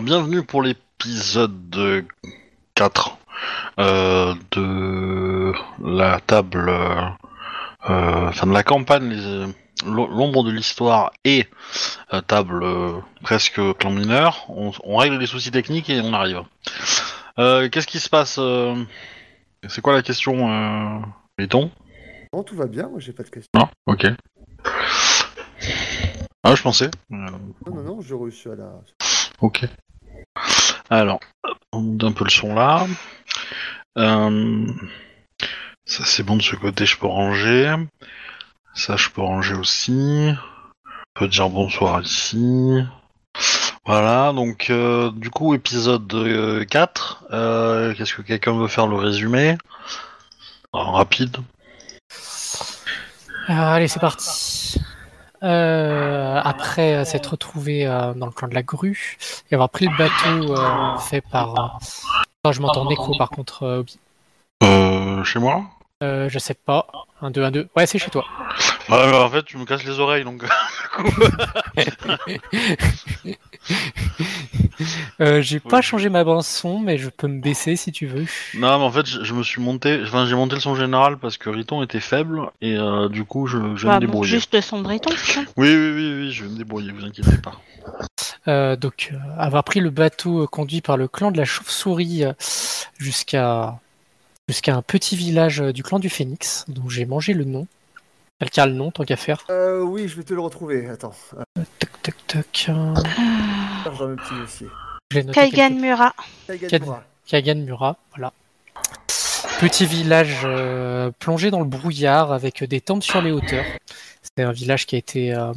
Alors, bienvenue pour l'épisode 4 euh, de la table, euh, euh, enfin de la campagne, les- l'ombre de l'histoire et euh, table euh, presque clan mineur. On, on règle les soucis techniques et on arrive. Euh, Qu'est-ce qui se passe euh, C'est quoi la question, euh, Riton Non, tout va bien, moi j'ai pas de questions. Non Ok. Ah, je pensais. Euh, Non, non, non, je reçu à la. Ok. Alors, on monte un peu le son là. Euh, ça c'est bon de ce côté, je peux ranger. Ça je peux ranger aussi. On peut dire bonsoir ici. Voilà, donc euh, du coup épisode euh, 4. Euh, Qu'est-ce que quelqu'un veut faire le résumé? En rapide. Euh, allez, c'est parti. Euh, après euh, s'être retrouvé euh, dans le clan de la grue et avoir pris le bateau euh, fait par. je m'entends en écho par contre, Obi. Euh, chez moi? Euh, je sais pas. 1, 2, 1, 2. Ouais, c'est chez toi. Ouais, bah, En fait, tu me casses les oreilles donc. Euh, j'ai pas changé ma bande son, mais je peux me baisser si tu veux. Non, mais en fait, je, je me suis monté, enfin, j'ai monté le son général parce que Riton était faible et euh, du coup, je, je vais Bah, me bon, débrouiller. juste le son de Riton, ça? Oui, oui, oui, oui, je vais me débrouiller, vous inquiétez pas. Euh, donc, euh, avoir pris le bateau euh, conduit par le clan de la chauve-souris euh, jusqu'à jusqu'à un petit village euh, du clan du Phénix, dont j'ai mangé le nom. Quelqu'un a le nom, tant qu'à faire. Euh, oui, je vais te le retrouver. Attends, euh, noté Kaigan Mura. Mura, voilà. Petit village euh, plongé dans le brouillard avec des temples sur les hauteurs. C'est un village qui a été euh,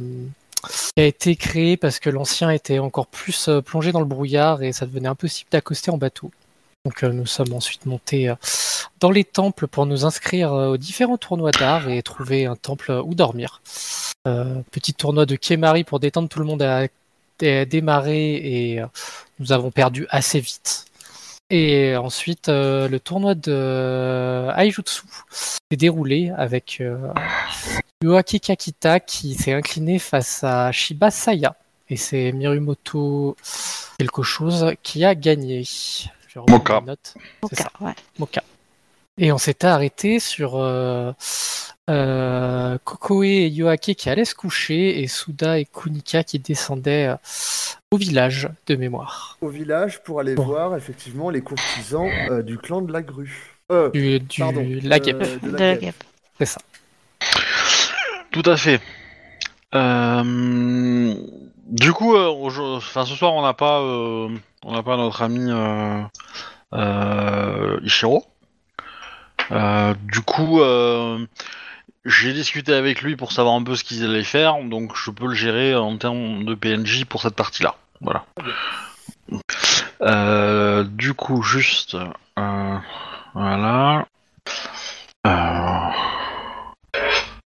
qui a été créé parce que l'ancien était encore plus euh, plongé dans le brouillard et ça devenait impossible d'accoster en bateau. Donc euh, nous sommes ensuite montés euh, dans les temples pour nous inscrire euh, aux différents tournois d'art et trouver un temple où dormir. Petit tournoi de Kemari pour détendre tout le monde a démarré et nous avons perdu assez vite. Et ensuite, le tournoi de Aijutsu s'est déroulé avec euh, Yoaki Kakita qui s'est incliné face à Shiba Saya. Et c'est Mirumoto quelque chose qui a gagné. Je ouais. Moka. Et on s'était arrêté sur euh, euh, Kokoe et Yoake qui allaient se coucher et Suda et Kunika qui descendaient euh, au village de mémoire. Au village pour aller Bon. voir effectivement les courtisans euh, du clan de la grue. Euh, Du, du pardon. la euh, guêpe, de De la guêpe. c'est ça. Tout à fait. Euh, du coup, euh, ce soir, on n'a pas, euh, on pas notre ami Ishiro. Du coup, j'ai discuté avec lui pour savoir un peu ce qu'ils allaient faire, donc je peux le gérer en termes de PNJ pour cette partie-là. Voilà. Du coup, juste, voilà.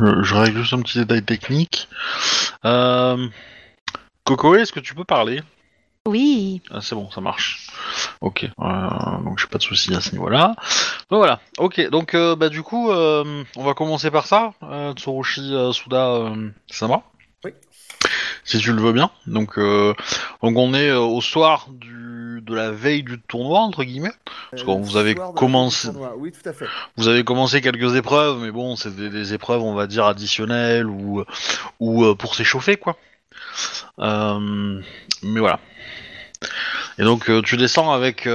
Euh, je, je règle juste un petit détail technique. Euh, Coco, est-ce que tu peux parler? Oui. ah, C'est bon, ça marche. Ok, euh, donc j'ai pas de soucis à ce niveau-là. Donc voilà, ok, donc euh, bah du coup, euh, on va commencer par ça. Tsurushi Suda euh, Sama. Si tu le veux bien. Donc, euh, donc on est euh, au soir du, de la veille du tournoi, entre guillemets. Parce que Euh, vous avez commencé- tournoi. Oui, tout à fait. Vous avez commencé quelques épreuves, mais bon, c'est des, des épreuves, on va dire, additionnelles ou, ou pour s'échauffer, quoi. Mais voilà. Et donc, tu descends avec,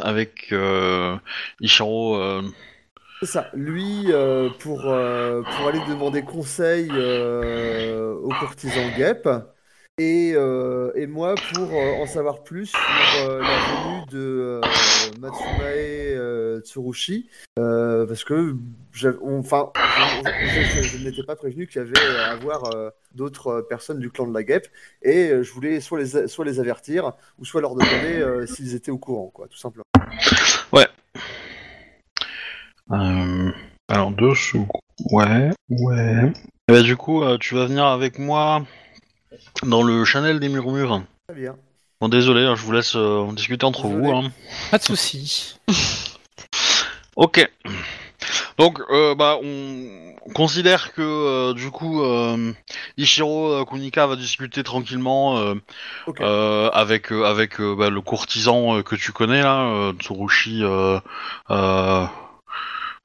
avec Ishiro. C'est ça. Lui, euh, pour, euh, pour aller demander conseil euh, aux courtisans guêpes. Et, et moi, pour en savoir plus sur la venue de Matsumae Tsurushi. parce que, enfin, je, n'étais pas prévenu qu'il y avait à voir d'autres personnes du clan de la guêpe. Et je voulais soit les, soit les avertir, ou soit leur demander s'ils étaient au courant, quoi, tout simplement. Euh, alors, dessous. Ouais, ouais. Et bah, du coup, euh, tu vas venir avec moi dans le Chanel des murmures. Très bien. Bon, désolé, hein, je vous laisse euh, en discuter entre Désolé. vous. hein. Pas de souci. Ok. Donc, euh, bah, on considère que euh, du coup, euh, Ichiro Kunika va discuter tranquillement euh, Ok. euh, avec euh, avec euh, bah, le courtisan euh, que tu connais là, euh, Tsurushi, euh, euh,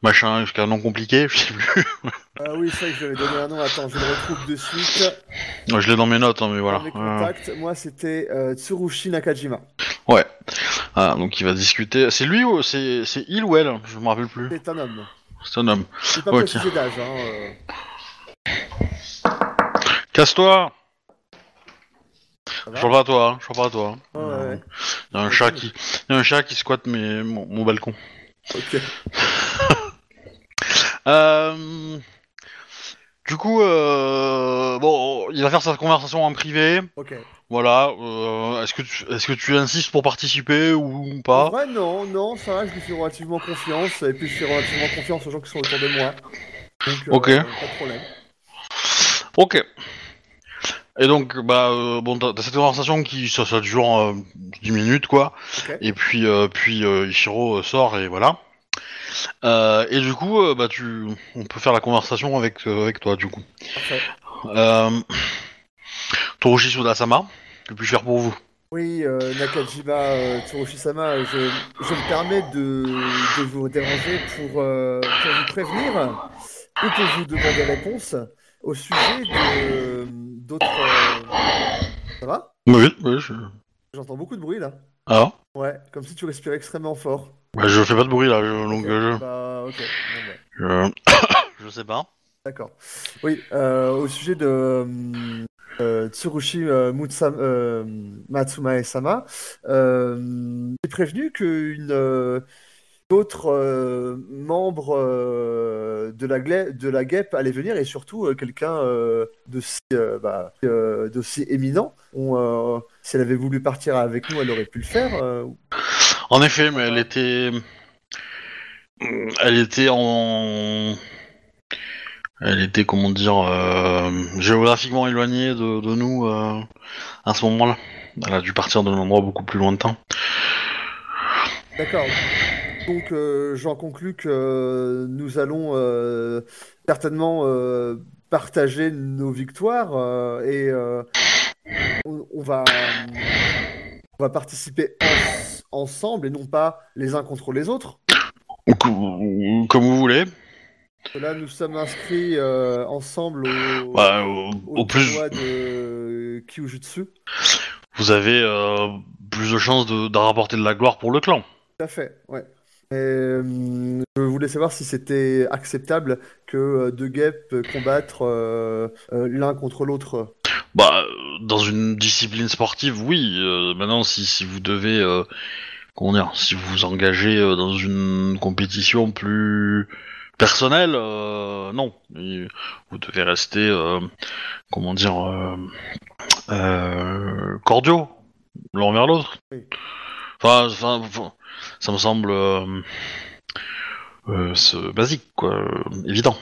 machin, jusqu'à un nom compliqué, je sais plus. Ah oui, c'est vrai que je lui avais donné un nom. Attends, je le retrouve de suite. Ouais, je l'ai dans mes notes, hein, mais voilà. Dans mes Euh, moi, c'était euh, Tsurushi Nakajima. ah, donc il va discuter. C'est lui ou c'est c'est il ou elle? Je me rappelle plus. C'est un homme. C'est un homme. C'est pas Ok. précisé d'âge. Hein, euh. Casse-toi. Je parle pas à toi. Hein. Je parle pas à toi. hein. Ouais, ouais, ouais. Il y a un chat qui, il y a un chat qui squatte mes, mon, mon balcon. Ok. Euh, du coup, euh, bon, il va faire sa conversation en privé. Ok. Voilà. euh, est-ce que tu, est-ce que tu insistes pour participer ou pas? Ouais, non, non, ça va, je lui fais relativement confiance. Et puis, je fais relativement confiance aux gens qui sont autour de moi. Donc, euh, Ok. Pas de problème. Ok. Et donc, bah, euh, bon, t'as t'as cette conversation qui, ça, ça dure euh, 10 minutes, quoi. Ok. Et puis, euh, puis euh, Ichiro euh, sort et voilà. Euh, et du coup, euh, bah, tu, on peut faire la conversation avec, euh, avec toi, du coup. Parfait. Euh, Torushi Sudasama, que puis-je faire pour vous? Oui, euh, Nakajima euh, Tsurushi-sama, je, je me permets de, de vous déranger pour, euh, pour vous prévenir ou pour vous demander réponse au sujet de d'autres. euh, Ça va? Oui, oui, je... J'entends beaucoup de bruit là. Ah, Ouais, comme si tu respirais extrêmement fort. Bah, je fais pas de bruit là, je- donc euh, Bah, ok. Bon, bah, je... je sais pas. D'accord. Oui, euh, au sujet de euh, Tsurushi euh, Mutsa- euh, Matsumae-sama, euh, j'ai prévenu qu'une euh, autre euh, membre euh, de la, gla- de la GEP allait venir et surtout euh, quelqu'un euh, d'aussi euh, bah, euh, éminent. On, euh, si elle avait voulu partir avec nous, elle aurait pu le faire. En effet, mais elle était, elle était en, elle était comment dire, euh, géographiquement éloignée de, nous euh, à ce moment-là. Elle a dû partir d'un endroit beaucoup plus lointain. D'accord. Donc euh, j'en conclus que nous allons certainement partager nos victoires et on, va, on va participer en- ensemble et non pas les uns contre les autres. Comme vous voulez. Là, nous sommes inscrits euh, ensemble au, Bah, au, au au plus, de Kyujutsu. vous avez euh, plus de chances de, de rapporter de la gloire pour le clan. Tout à fait, ouais. Et, euh, je voulais savoir si c'était acceptable que deux guêpes combattent euh, l'un contre l'autre. Bah, euh, dans une discipline sportive, oui. Euh, maintenant, si, si vous devez, euh, comment dire, si vous vous engagez euh, dans une compétition plus personnelle, non. Et vous devez rester, comment dire, cordiaux l'un vers l'autre. Enfin, enfin, enfin, ça me semble basique, quoi, évident.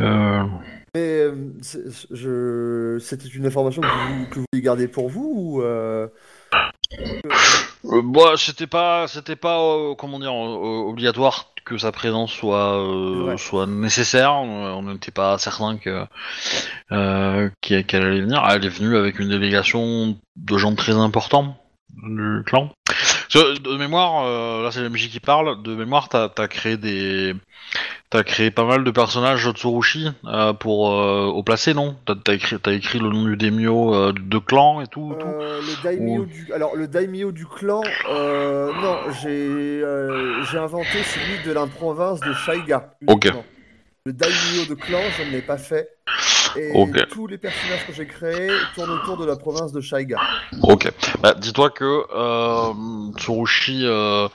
Euh, Mais euh, je... c'était une information que vous, que vous vouliez garder pour vous ou euh, Euh, bah, c'était pas, c'était pas, euh, comment dire, euh, obligatoire que sa présence soit, euh, Ouais. soit nécessaire. On n'était pas certain que euh, qu'elle qu'elle allait venir. Elle est venue avec une délégation de gens très importants du clan. De mémoire, euh, là c'est la MJ qui parle. De mémoire, t'as as créé des, t'as créé pas mal de personnages de Tsurushi euh, pour euh, au placé, non? T'as as écrit, t'as écrit le nom du daimyo euh, de clan et tout. tout le daimyo Ou- du alors le daimyo du clan non j'ai j'ai inventé celui de la province de Shaiga. Ok. Le daimyo de clan je ne l'ai pas fait et tous les personnages que j'ai créés tournent autour de la province de Shaiga. Ok. Bah, dis-toi que euh, Tsurushi, euh,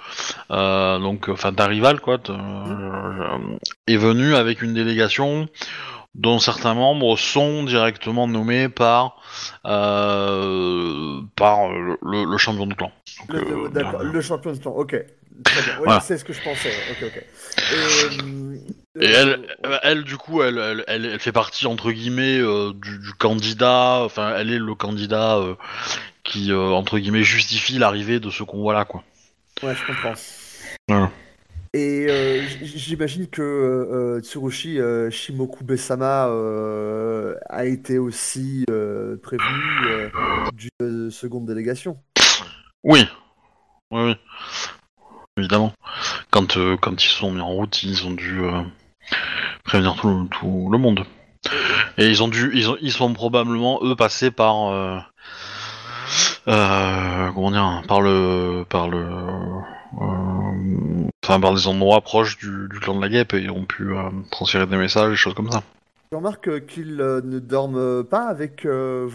euh, donc, enfin ta rivale, quoi, euh, est venu avec une délégation dont certains membres sont directement nommés par euh, par le, champion de clan. Donc, Le, d'accord, le champion de clan, ok. Très bien. Oui, Voilà. c'est ce que je pensais. Ok, ok. Et, Et elle, euh, euh, elle, du coup, elle, elle, elle, fait partie entre guillemets euh, du, du candidat. Enfin, elle est le candidat euh, qui euh, entre guillemets justifie l'arrivée de ce convoi-là, quoi. Ouais, je comprends. Et j'imagine que Tsurushi Shimoku Besama euh, a été aussi prévenu d'une seconde délégation. Oui. Oui, oui. Évidemment. Quand, euh, quand ils sont mis en route, ils ont dû euh, prévenir tout le, tout le monde. Et ils ont dû, ils, ont, ils sont probablement eux passés par, euh, euh, comment dire, par le, par le, euh, enfin par des endroits proches du, du clan de la guêpe et ils ont pu transférer des messages, des choses comme ça. Je remarque qu'ils ne dorment pas avec vous.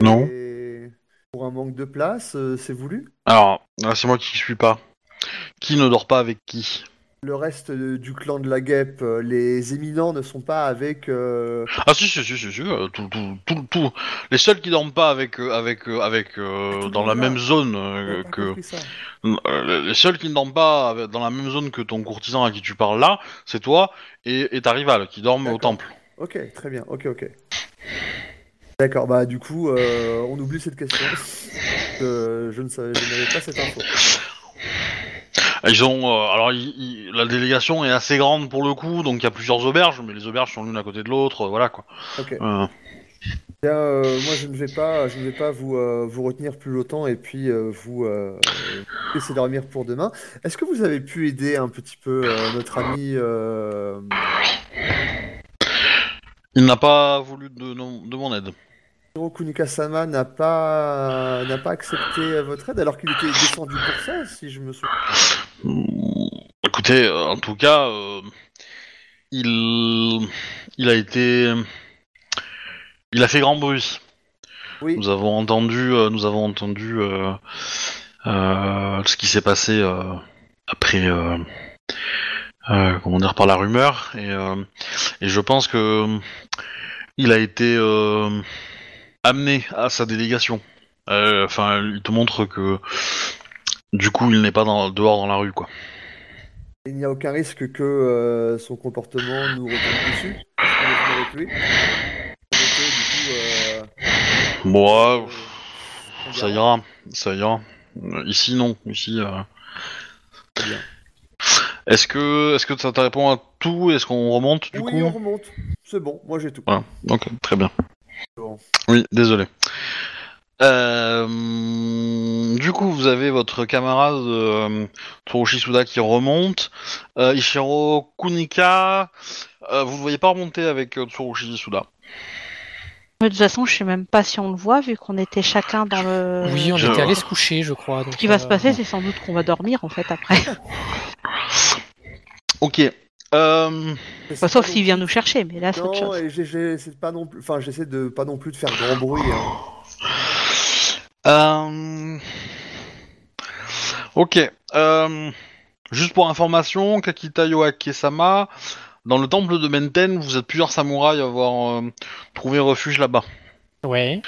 Non. Et pour un manque de place, c'est voulu. Alors, c'est moi qui suis pas. Qui ne dort pas avec qui? Le reste euh, du clan de la guêpe, euh, les éminents ne sont pas avec. euh, Ah si si si si, si tout, tout, tout, tout. Les seuls qui dorment pas avec avec avec euh, Tout dans la là. même zone euh, que les seuls qui ne dorment pas avec- dans la même zone que ton courtisan à qui tu parles là, c'est toi et, et ta rivale qui dorment au temple. Ok, très bien. Ok, ok. D'accord, bah du coup, euh, on oublie cette question. Euh, je ne savais, je n'avais pas cette info. Ils ont euh, alors ils- ils- la délégation est assez grande pour le coup, donc il y a plusieurs auberges, mais les auberges sont l'une à côté de l'autre, euh, voilà quoi. Ok. Euh, Bien, euh, moi, je ne vais pas, je ne vais pas vous, euh, vous retenir plus longtemps et puis euh, vous euh, laisser dormir pour demain. Est-ce que vous avez pu aider un petit peu euh, notre ami euh, il n'a pas voulu de, de mon aide. Hiroku Nikasama n'a pas, n'a pas accepté euh, votre aide alors qu'il était descendu pour ça, si je me souviens. Mm, Écoutez, euh, en tout cas, euh, il, il a été, il a fait grand bruit. Oui. Nous avons entendu, euh, nous avons entendu euh, ce qui s'est passé après, comment dire, par la rumeur, et, et je pense que il a été amené à sa délégation. Euh, Enfin, il te montre que du coup, il n'est pas dans, dehors dans la rue, quoi. Il n'y a aucun risque que euh, son comportement nous retombe dessus. Parce qu'on est venu avec lui. On était, du coup, euh, Bon, euh, ça ira, ça ira. Ici, non. Ici. Est-ce que, est-ce que ça te répond à tout? Est-ce qu'on remonte du oui, coup? on remonte. C'est bon, moi j'ai tout. Voilà. Ok, très bien. Bon. Oui, désolé. Euh, du coup, vous avez votre camarade euh, Tsurushi Suda qui remonte. Euh, Ishiro Kunika, euh, vous ne voyez pas remonter avec euh, Tsurushi Suda. De toute façon, je sais même pas si on le voit, vu qu'on était chacun dans le. Oui, on je- était allé se coucher, je crois. donc, Ce qui va se passer, c'est sans doute qu'on va dormir, en fait, après. Ok. Euh, c'est Enfin, sauf pas s'il vient nous chercher, mais là, c'est autre Non, chose. et pas non plus. Enfin, j'essaie de pas non plus de faire grand bruit. hein. Euh... Ok. Euh... Juste pour information, Kakita Yoake-sama, dans le temple de Menten, vous êtes plusieurs samouraïs à avoir euh, trouvé refuge là-bas. Ouais.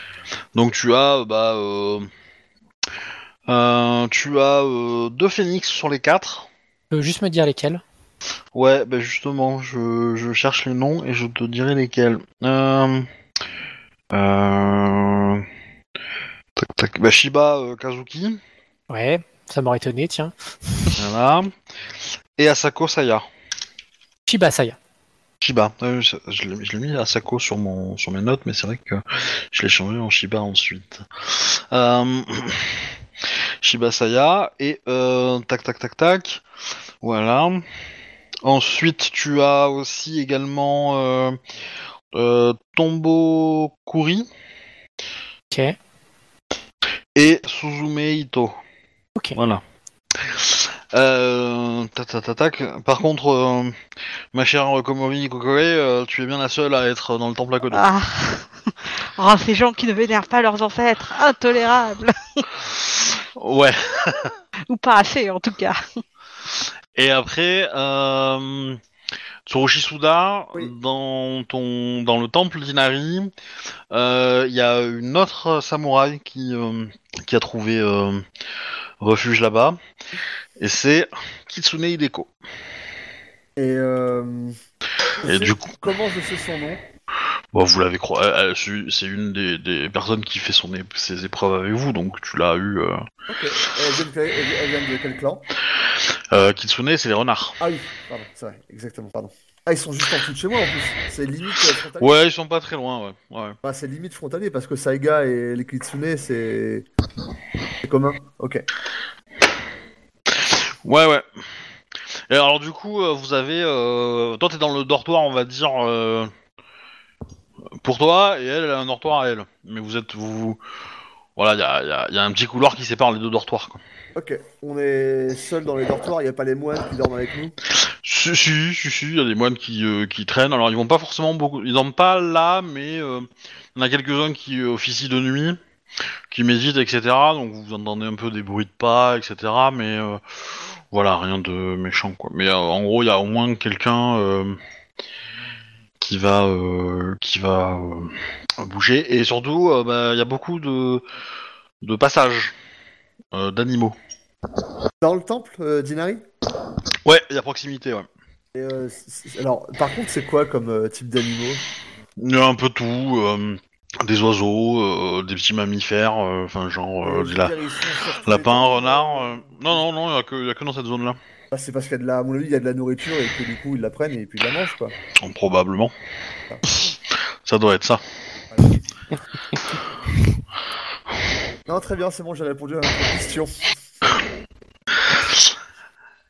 Donc tu as, bah, euh, euh, tu as euh, deux phénix sur les quatre. Tu peux juste me dire lesquels Ouais, bah justement, je, je cherche les noms et je te dirai lesquels. Euh... Euh... Tac, tac. Bah, Shiba euh, Kazuki, Ouais, ça m'aurait étonné, tiens. voilà. Et Asako Saya. Shiba Saya. Shiba. Euh, je je l'ai je l'ai mis Asako sur, mon, sur mes notes, mais c'est vrai que je l'ai changé en Shiba ensuite. Euh... Shiba Saya. Et euh, tac, tac, tac, tac. Voilà. Ensuite, tu as aussi également euh, euh, Tombo Kuri Ok. et Suzume Ito. Ok. Voilà. Euh, tac, tac, tac, tac. Par contre, euh, ma chère Komori Kokore, euh, tu es bien la seule à être dans le temple à côté. Ah. Oh, ces gens qui ne vénèrent pas leurs ancêtres, intolérable Ouais. Ou pas assez, en tout cas. Et après, euh, Tsurushi Suda, Oui. dans ton dans le temple d'Inari, euh, il y a une autre samouraï qui euh, qui a trouvé euh, refuge là-bas, et c'est Kitsune Hideko. Et, du coup- comment je sais son nom? Bon, vous l'avez croisé, elle- elle- c'est une des, des personnes qui fait son é- ses épreuves avec vous, donc tu l'as eu. euh. Ok. Elle vient de quel, clan? Euh, Kitsune, c'est les renards. Ah oui, pardon, c'est vrai, exactement, pardon. Ah, ils sont juste en dessous de chez moi en plus. C'est limite euh, frontalier. Ouais, ils sont pas très loin, ouais. ouais. Ah, c'est limite frontalier parce que Saiga et les Kitsune, c'est. C'est commun. Ok. Ouais, ouais. Et alors, du coup, euh, vous avez. Euh... Toi, t'es dans le dortoir, on va dire. euh, Pour toi, et elle, elle a un dortoir à elle. Mais vous êtes. Vous... Voilà, il y a, y un petit couloir qui sépare les deux dortoirs, quoi. Ok. On est seul dans les dortoirs, il n'y a pas les moines qui dorment avec nous. Si, si, si, si, il y a des moines qui, euh, qui traînent. Alors, ils vont pas forcément beaucoup. Ils dorment pas là, mais euh, il y en a quelques-uns qui euh, officient de nuit, qui méditent, etc. Donc, vous entendez un peu des bruits de pas, etc. Mais euh, voilà, rien de méchant, quoi. Mais en gros, il y a au moins quelqu'un qui va, euh, qui va euh, bouger. Et surtout, euh, bah, il y a beaucoup de, de passages d'animaux. Dans le temple, Dinari? Ouais, il y a proximité, ouais. Et, euh, Alors, par contre, c'est quoi comme euh, type d'animaux? Il y a un peu tout, euh, des oiseaux, des petits mammifères, enfin genre veux la- euh, euh, Non, non, non, il y a que, y a que dans cette zone-là, Ah, c'est parce qu'il y a de la, à mon avis, il y a de la nourriture et que du coup ils la prennent et puis ils la mangent quoi. Oh, probablement. Ça doit être ça. Non, très bien, c'est bon, j'ai répondu à votre question.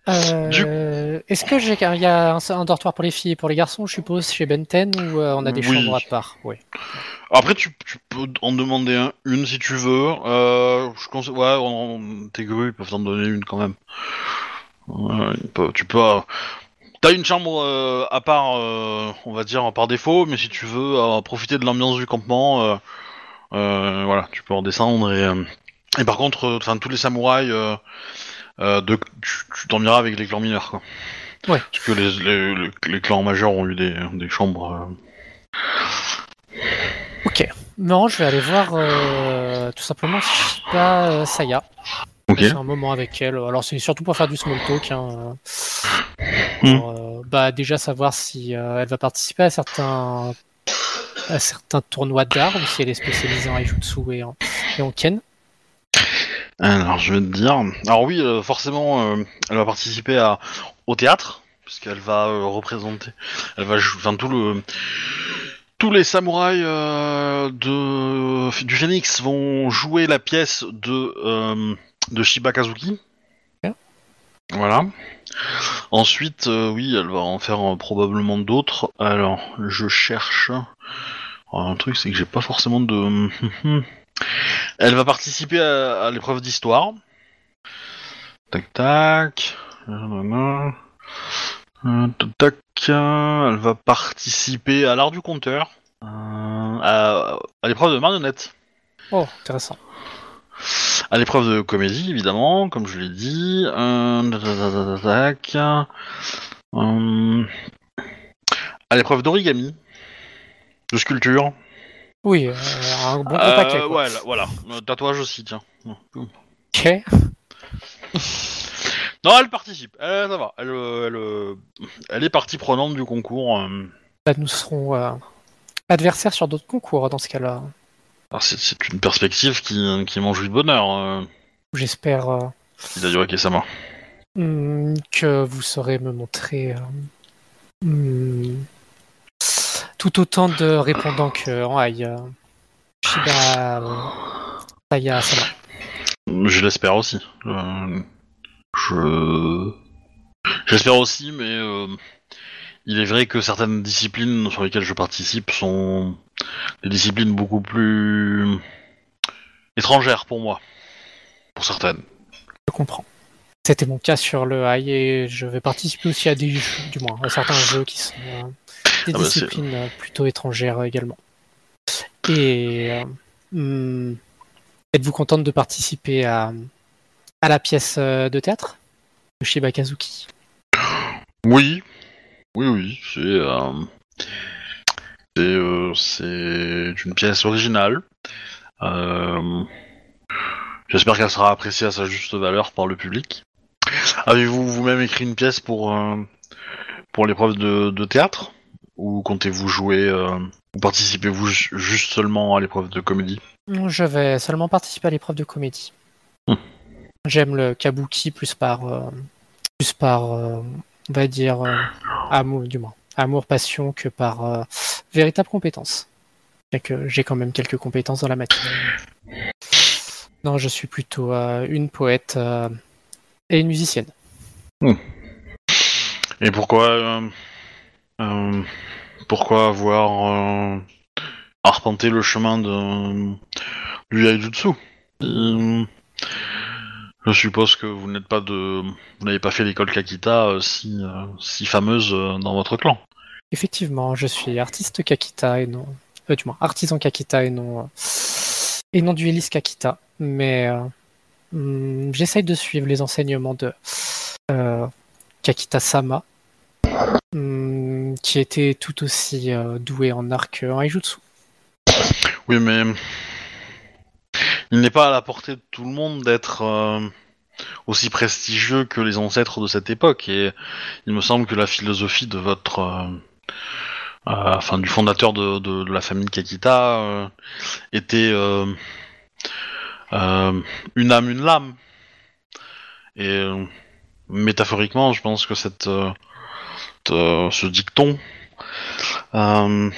Euh, Est-ce que j'ai il y a un, un dortoir pour les filles et pour les garçons, je suppose, chez Benten ou euh, on a des Oui. chambres à part? Oui. Après, tu, tu peux en demander un, une si tu veux. Euh, je conseille, ouais, en, tes grues, ils peuvent t'en donner une quand même. Ouais, tu peux. euh, T'as une chambre euh, à part, euh, on va dire par défaut, mais si tu veux euh, profiter de l'ambiance du campement, euh, euh, voilà, tu peux en descendre et. euh, et par contre, euh, enfin tous les samouraïs, euh, euh, de, tu, tu dormiras avec les clans mineurs, quoi. Ouais. Parce que les, les, les- les clans majeurs ont eu des, des chambres. euh, Ok. Non, je vais aller voir euh, tout simplement Shiba euh, Saya. Ok. J'ai un moment avec elle. Alors c'est surtout pour faire du small talk. hein. Hmm. Euh, bah déjà savoir si euh, elle va participer à certains à certains tournois d'art ou si elle est spécialisée en Aijutsu et en, et en Ken. Alors, je vais te dire. Alors oui, euh, forcément, elle va participer à au théâtre, puisqu'elle va représenter. Elle va, jou- enfin tout le, tous les samouraïs euh, de du Phénix vont jouer la pièce de euh, de Shiba Kazuki. Voilà. Ensuite, euh, oui, elle va en faire euh, probablement d'autres. Alors, je cherche. Alors, un truc, c'est que j'ai pas forcément de. Elle va participer à, à l'épreuve d'histoire. Tac tac tac. Elle va participer à l'art du compteur. Euh, à, à l'épreuve de marionnette. Oh, intéressant. À l'épreuve de comédie, évidemment, comme je l'ai dit. Euh, à l'épreuve d'origami. De sculpture. Oui, euh, un bon Euh, paquet. quoi. ouais, là, voilà. Tatouage aussi, tiens. Ok. Non, elle participe. Elle, ça va. Elle, euh, elle, elle est partie prenante du concours. Bah, nous serons adversaires sur d'autres concours dans ce cas-là. Alors, c'est, c'est une perspective qui, qui m'en jouit de bonheur. Euh, J'espère euh, Hidayori Kesama. hmm, que vous saurez me montrer euh, hmm, tout autant de répondants que en Aïe. euh, Shiba euh, Sama. Je l'espère aussi. Euh, je. J'espère aussi, mais euh, il est vrai que certaines disciplines sur lesquelles je participe sont des disciplines beaucoup plus étrangères pour moi. Pour certaines. Je comprends. C'était mon cas sur le high et je vais participer aussi à des jeux, du moins, à certains jeux qui sont euh, des Ah bah, disciplines euh, plutôt étrangères également. Et euh, hmm, êtes-vous contente de participer à, à la pièce de théâtre de Shiba Kazuki Oui, oui, oui, c'est c'est euh, c'est une pièce originale. Euh, J'espère qu'elle sera appréciée à sa juste valeur par le public. Avez-vous vous-même écrit une pièce pour euh, pour l'épreuve de, de théâtre? Ou comptez-vous jouer ou participez-vous ju- juste seulement à l'épreuve de comédie? Je vais seulement participer à l'épreuve de comédie. Hmm. J'aime le kabuki plus par, euh, plus par, euh, on va dire, euh, amour, du moins, amour, passion, que par véritable compétence. J'ai quand même quelques compétences dans la matière. Non, je suis plutôt euh, une poète euh, et une musicienne. Et pourquoi euh, pourquoi avoir arpenté le chemin de du Yaijutsu Je suppose que vous n'êtes pas de n'avez pas fait l'école Kakita si fameuse dans votre clan. Effectivement, je suis artiste Kakita et non, euh, du moins artisan Kakita et non euh, et non dueliste Kakita, mais euh, hum, j'essaye de suivre les enseignements de euh, Kakita Sama, hum, qui était tout aussi doué en arc en Aijutsu. Oui, mais il n'est pas à la portée de tout le monde d'être aussi prestigieux que les ancêtres de cette époque. Et il me semble que la philosophie de votre, enfin, du fondateur de, la famille Kakita euh, était euh, euh, une âme, une lame. Et euh, métaphoriquement, je pense que cette, euh, te- ce dicton. euh,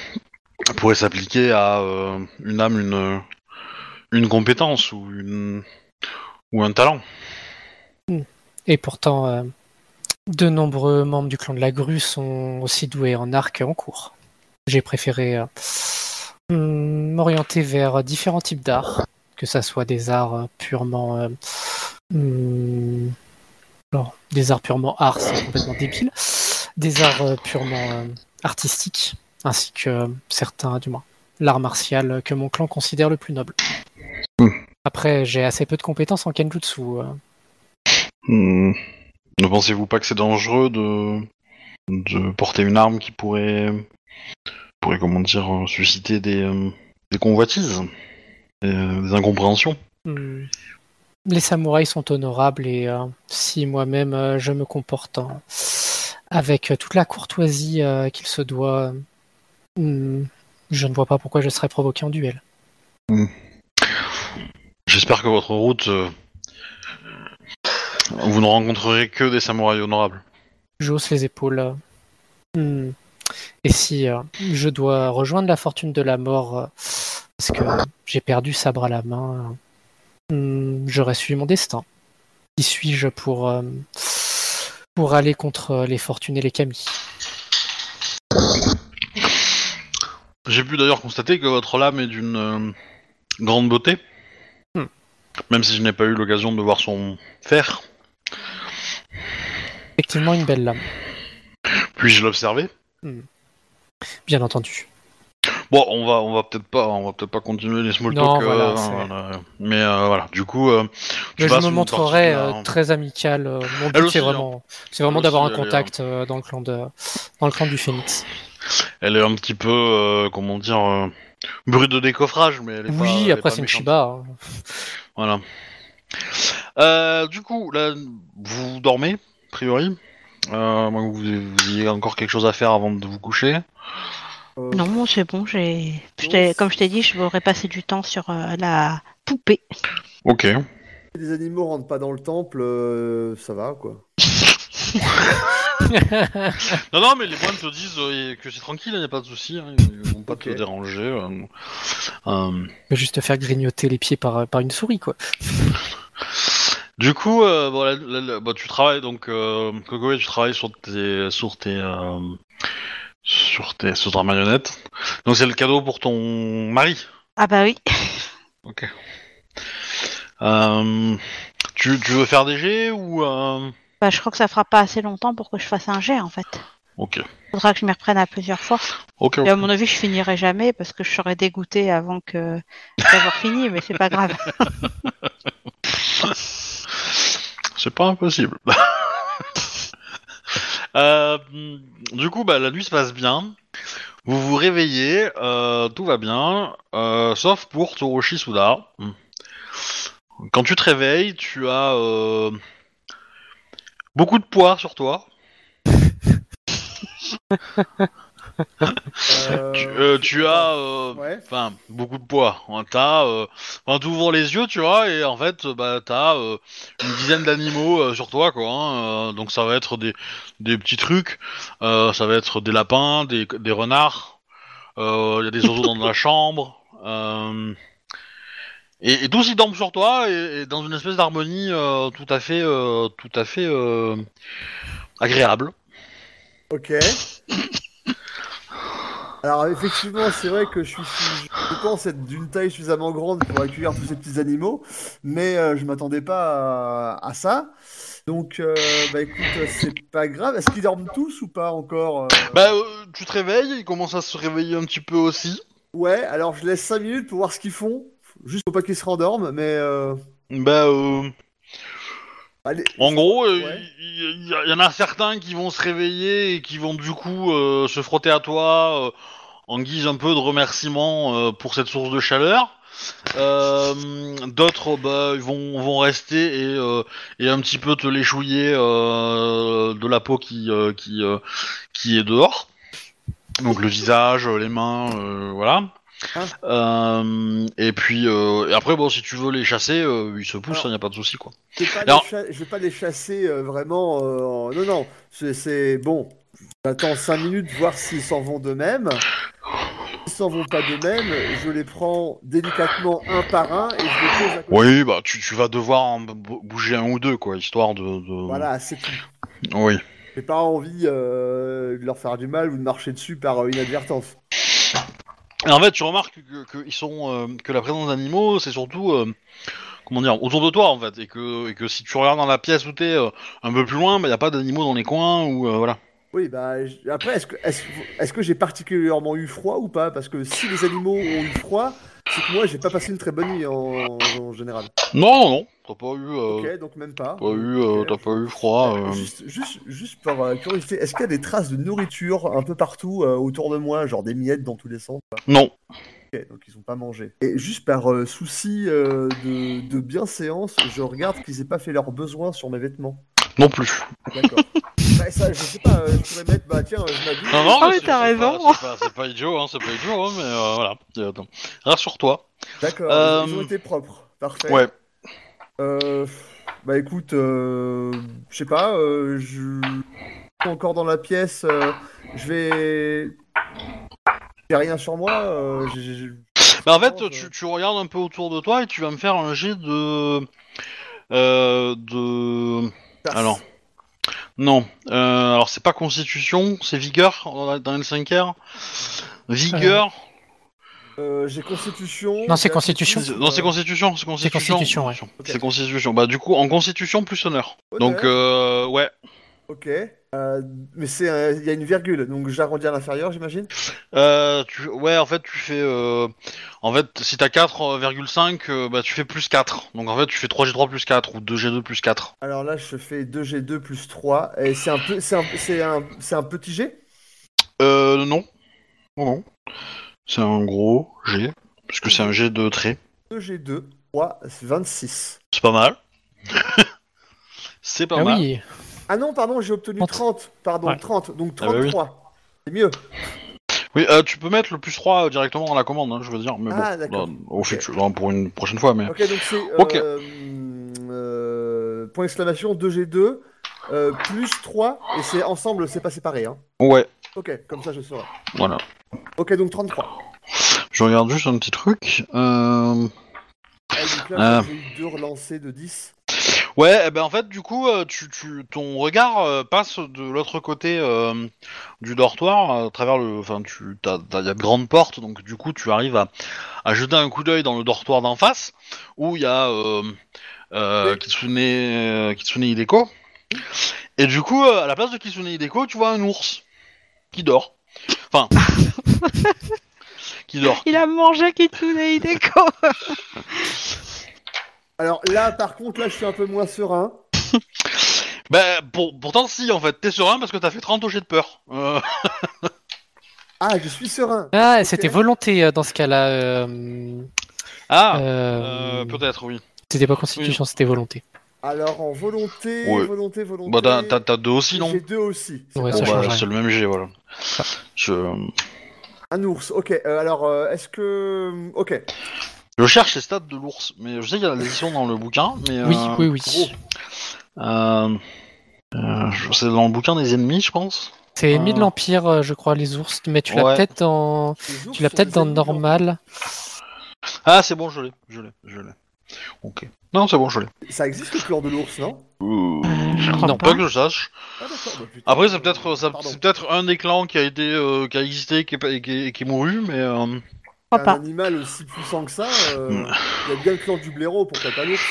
pourrait s'appliquer à euh, une âme, une, une compétence ou, une, ou un talent. Et pourtant, euh, de nombreux membres du clan de la grue sont aussi doués en arc en cours. J'ai préféré euh, hum, m'orienter vers différents types d'arts, que ça soit des arts purement... euh, hum, alors, des arts purement arts, c'est complètement débile. Des arts euh, purement euh, artistiques, ainsi que certains, du moins, l'art martial que mon clan considère le plus noble. Hmm. Après, j'ai assez peu de compétences en kenjutsu. Hmm. Ne pensez-vous pas que c'est dangereux de, de porter une arme qui pourrait, pourrait comment dire, euh, susciter des, euh, des convoitises, et, euh, des incompréhensions? Hmm. Les samouraïs sont honorables et euh, si moi-même euh, je me comporte avec euh, toute la courtoisie euh, qu'il se doit, hmm, je ne vois pas pourquoi je serais provoqué en duel. J'espère que votre route, euh, vous ne rencontrerez que des samouraïs honorables. Je hausse les épaules. hmm. Et si euh, je dois rejoindre la fortune de la mort euh, parce que j'ai perdu sabre à la main, hmm, j'aurais suivi mon destin. Qui suis-je pour, euh, pour aller contre les fortunes et les kami J'ai pu d'ailleurs constater que votre lame est d'une grande beauté. Hmm. Même si je n'ai pas eu l'occasion de voir son fer. Effectivement, une belle lame, Puis-je l'observer? Bien entendu. Bon, on va, on va peut-être pas, on va peut-être pas continuer les small Non, talk. voilà, euh, voilà. Mais euh, voilà, du coup, euh, tu je me montrerai euh, très amical. mon but, c'est hein. vraiment, c'est vraiment d'avoir un est, contact dans le clan de, dans le clan du Phénix. Elle est un petit peu, comment dire, brute de décoffrage, mais elle est pas. elle Oui, après c'est une. Shiba. hein. Voilà. Euh, du coup, là, vous dormez, a priori. Euh, à moins que vous, vous ayez encore quelque chose à faire avant de vous coucher. Euh, Non, c'est bon, j'ai. je Comme je t'ai dit, je voudrais passer du temps sur euh, la poupée. Ok. Si les animaux rentrent pas dans le temple, euh, ça va quoi. Non, non, mais les moines te disent euh, que c'est tranquille, il n'y a pas de souci, hein, ils vont pas te déranger. euh. Euh, Je vais juste te faire grignoter les pieds par, par une souris, quoi. Du coup, euh, bon, bah, tu travailles donc, euh, Kokoe, tu travailles sur tes, sur tes, euh, sur tes, sur ta marionnette. Donc c'est le cadeau pour ton mari. Ah bah oui. Ok. Tu, tu veux faire des jets ou. Bah, je crois que ça fera pas assez longtemps pour que je fasse un jet en fait. Ok. Faudra que je m'y reprenne à plusieurs fois. Ok. Et à mon avis, je finirai jamais parce que je serai dégoûté avant que d'avoir fini, mais c'est pas grave. C'est pas impossible. Euh, du coup, bah, la nuit se passe bien. Vous vous réveillez, euh, tout va bien, euh, sauf pour Toroshi Suda. Quand tu te réveilles, tu as beaucoup de poids sur toi. Euh, Tu, euh, tu as euh, Ouais. beaucoup de poids. Hein, T'as, euh, enfin, t'ouvres les yeux, tu vois, et en fait, bah, t'as euh, une dizaine d'animaux sur toi, quoi. hein, donc ça va être des, des petits trucs, ça va être des lapins, des, des renards. Il y a des oiseaux dans la chambre. et, et tous ils dorment sur toi et, et dans une espèce d'harmonie tout à fait, tout à fait agréable. Ok. Alors effectivement, c'est vrai que je suis, je pense être d'une taille suffisamment grande pour accueillir tous ces petits animaux, mais euh, je m'attendais pas à, à ça. Donc, euh, bah écoute, c'est pas grave. Est-ce qu'ils dorment tous ou pas encore euh? Bah, euh, tu te réveilles, ils commencent à se réveiller un petit peu aussi. Ouais. Alors je laisse 5 minutes pour voir ce qu'ils font, juste pour pas qu'ils se rendorment, mais euh, Bah, allez. en gros, euh, il Ouais. y, y- y en a certains qui vont se réveiller et qui vont du coup euh, se frotter à toi euh, en guise un peu de remerciement euh, pour cette source de chaleur. Euh, D'autres bah, vont, vont rester et, euh, et un petit peu te léchouiller euh, de la peau qui, euh, qui, euh, qui est dehors. Donc le visage, les mains, euh, voilà. Hein Euh, et puis euh, et après bon si tu veux les chasser, euh, ils se poussent, il Alors- n'y a pas de souci quoi. Je je vais pas les chasser vraiment. en- Non, non. C'est- bon. J'attends 5 minutes, voir s'ils s'en vont d'eux-mêmes. S'ils s'en vont pas d'eux-mêmes, je les prends délicatement un par un et je les pose à côté. Oui, bah tu, tu vas devoir en bou- bouger un ou deux, quoi, histoire de. de... Voilà, c'est tout. Oui. J'ai pas envie euh, de leur faire du mal ou de marcher dessus par euh, inadvertance. Et en fait, tu remarques que, sont, euh, que la présence d'animaux, c'est surtout, euh, comment dire, autour de toi en fait, et que, si tu regardes dans la pièce où t'es euh, un peu plus loin, il n'y a pas d'animaux dans les coins ou euh, voilà. Oui, bah après, est-ce que, est-ce, est-ce que j'ai particulièrement eu froid ou pas? Parce que si les animaux ont eu froid, c'est que moi j'ai pas passé une très bonne nuit en, en général. Non, non, t'as pas eu, euh, Ok, donc même pas. eu, euh, t'as pas eu froid. euh. Juste, juste, juste par euh, curiosité, est-ce qu'il y a des traces de nourriture un peu partout euh, autour de moi, genre des miettes dans tous les sens? Non. Ok, donc ils ont pas mangé. Et juste par euh, souci euh, de, de bienséance, je regarde qu'ils aient pas fait leurs besoins sur mes vêtements. Non plus. D'accord. bah, ça, je sais pas, euh, je pourrais mettre, bah tiens, je m'habille. Non, non, Ah mais c'est- t'as c'est raison. pas- C'est pas, c'est pas idiot, hein, c'est pas idiot, hein, mais euh, voilà. Euh. Rassure-toi. D'accord, Euh, ils ont été propres. Parfait. Ouais. Euh, bah écoute, euh, je sais pas, euh, je suis encore dans la pièce, euh, je vais. J'ai rien sur moi. euh, j'ai- j'ai- Bah, en fait, je- tu, tu regardes un peu autour de toi et tu vas me faire un jet de. Euh, de. Alors. Non. Euh, alors, c'est pas constitution, c'est vigueur dans dans L5R. Vigueur. Euh, j'ai constitution. Non, c'est constitution. Non, c'est constitution, c'est constitution. constitution, ouais. C'est constitution. Bah, du coup, en constitution plus honneur. honneur. Donc, euh, ouais. Ok. Euh, mais c'est, euh, il y a une virgule, donc j'arrondis à l'inférieur, j'imagine? Euh, tu, ouais, en fait, tu fais. Euh, en fait, si t'as 4,5, euh, bah, tu fais plus 4. Donc, en fait, tu fais 3G3 plus 4 ou 2G2 plus 4. Alors là, je fais 2G2 plus 3. Et c'est un, peu, c'est un, c'est un, c'est un petit G? Euh, non. Non, non. C'est un gros G. Parce que c'est un G de trait. 2G2, 3, c'est 26. C'est pas mal. c'est pas Ah mal. oui, Ah non, pardon, j'ai obtenu 30. 30. Pardon, Ouais. 30. Donc Ah bah oui. 33. C'est mieux. Oui, euh, tu peux mettre le plus 3 directement dans la commande, hein, je veux dire. Mais Ah, bon, d'accord. dans- au futur, dans- pour une prochaine fois. Mais... Ok, donc c'est. euh, Ok. euh, point d'exclamation 2G2 euh, plus 3. Et c'est ensemble, c'est pas séparé. Hein. Ouais, Ok, comme ça je saurai. voilà. Ok, donc 33. Je regarde juste un petit truc. Euh... Ah, donc là, Ah. j'ai eu deux relancés de 10. Ouais, eh ben en fait, du coup, euh, tu, tu, ton regard euh, passe de l'autre côté euh, du dortoir, à travers le, enfin, tu, y a de grandes portes, donc du coup, tu arrives à, à jeter un coup d'œil dans le dortoir d'en face, où il y a euh, euh, Oui. Kitsune, Kitsune Hideko. Et du coup, à la place de Kitsune Hideko, tu vois un ours qui dort. Enfin, qui dort. Il a mangé Kitsune Hideko. Alors là, par contre, là, je suis un peu moins serein. Ben, pour, pourtant, si, en fait, t'es serein parce que t'as fait 30 jets de peur. Euh, Ah, je suis serein. Ah, c'était volonté euh, dans ce cas-là. euh, Ah, euh, euh, peut-être, oui. C'était pas constitution, c'était volonté. Alors en volonté, Ouais. volonté, volonté. Bah, t'as, deux aussi, non J'ai deux aussi. C'est Ouais, Bon, bah, le même G, voilà. Je, Un ours, ok. Euh, alors, euh, est-ce que. Ok. Je cherche les stats de l'ours, mais je sais qu'il y a l'édition dans le bouquin, mais Oui, euh, oui, oui. euh, euh, c'est dans le bouquin des ennemis, je pense. C'est ennemi Ah. de l'Empire, je crois, les ours. Mais tu l'as Ouais. peut-être dans, tu l'as peut-être dans ennemis normal. Ah, c'est bon, je l'ai, je l'ai, je l'ai. Ok. Non, c'est bon, je l'ai. Ça existe le clan de l'ours, non? Euh, je crois Non, pas. Pas que je sache. Ah, bah, putain. Après, c'est peut-être, un des clans qui a été, euh, qui a existé, qui est, qui est, qui est mouru, mais. euh, crois Un pas. animal aussi puissant que ça, euh, Hmm. il y a bien le clan du blaireau, pourquoi pas l'ours.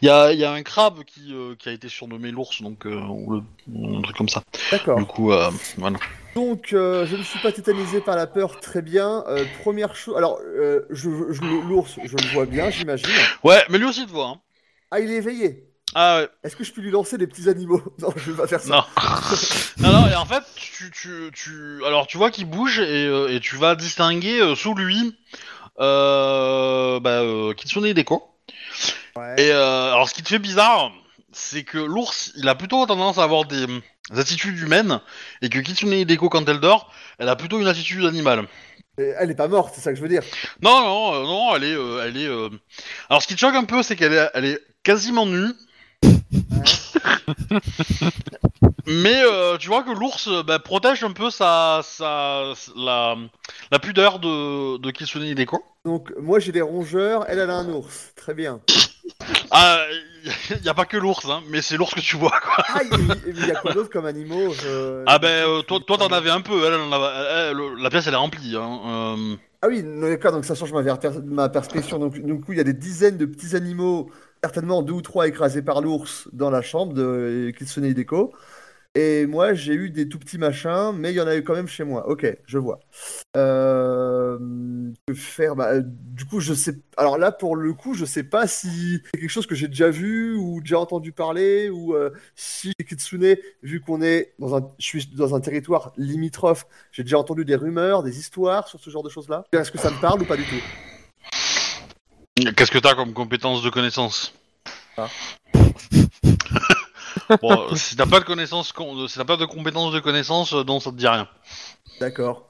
Il y a, il y a un crabe qui, euh, qui a été surnommé l'ours, donc euh, le- un truc comme ça. D'accord. Du coup, euh, voilà. Donc, euh, je ne suis pas tétanisé par la peur, très bien. Euh, première chose. Alors, euh, je, je- l'ours, je le vois bien, j'imagine. Ouais, mais lui aussi te voit. Hein. Ah, il est éveillé. Ah ouais. Est-ce que je peux lui lancer des petits animaux Non, je vais pas faire ça. Non. non, non, et en fait, tu, tu, tu... alors tu vois qu'il bouge et, euh, et tu vas distinguer euh, sous lui euh, bah, euh, Kitsune Deko. Ouais. Et euh, alors, ce qui te fait bizarre, c'est que l'ours, il a plutôt tendance à avoir des, des attitudes humaines et que Kitsune Deko, quand elle dort, elle a plutôt une attitude animale. Elle est pas morte, c'est ça que je veux dire. Non, non, euh, non, elle est, euh, elle est. euh, Alors, ce qui te choque un peu, c'est qu'elle est, elle est quasiment nue. Mais euh, tu vois que l'ours euh, bah, protège un peu sa, sa, la, la pudeur de, de Kitsune Hideko. Donc, moi j'ai des rongeurs, elle, elle a un ours. Très bien. Ah, il y a pas que l'ours, hein, mais c'est l'ours que tu vois, quoi. Ah, il y a quoi d'autre comme animaux je- Ah ben, euh, toi, toi, t'en avais un peu. Elle, elle en avait- elle, elle, la pièce, elle est remplie. Hein. euh. Ah oui, non, d'accord, donc ça change ma, ver- ma perspective. Donc, du coup, il y a des dizaines de petits animaux, certainement deux ou trois écrasés par l'ours dans la chambre de Kitsune Hideko. Et moi, j'ai eu des tout petits machins, mais il y en a eu quand même chez moi. Ok, je vois. Euh, que faire? Bah, euh, Du coup, je sais. Alors là, pour le coup, je sais pas si c'est quelque chose que j'ai déjà vu ou déjà entendu parler, ou euh, si Kitsune, vu qu'on est dans un, je suis dans un territoire limitrophe, j'ai déjà entendu des rumeurs, des histoires sur ce genre de choses-là? Est-ce que ça me parle ou pas du tout? Qu'est-ce que t'as comme compétence de connaissance Ah. Bon, si t'as pas de connaissance, con- si t'as pas de compétence de connaissance, euh, non, ça te dit rien. D'accord.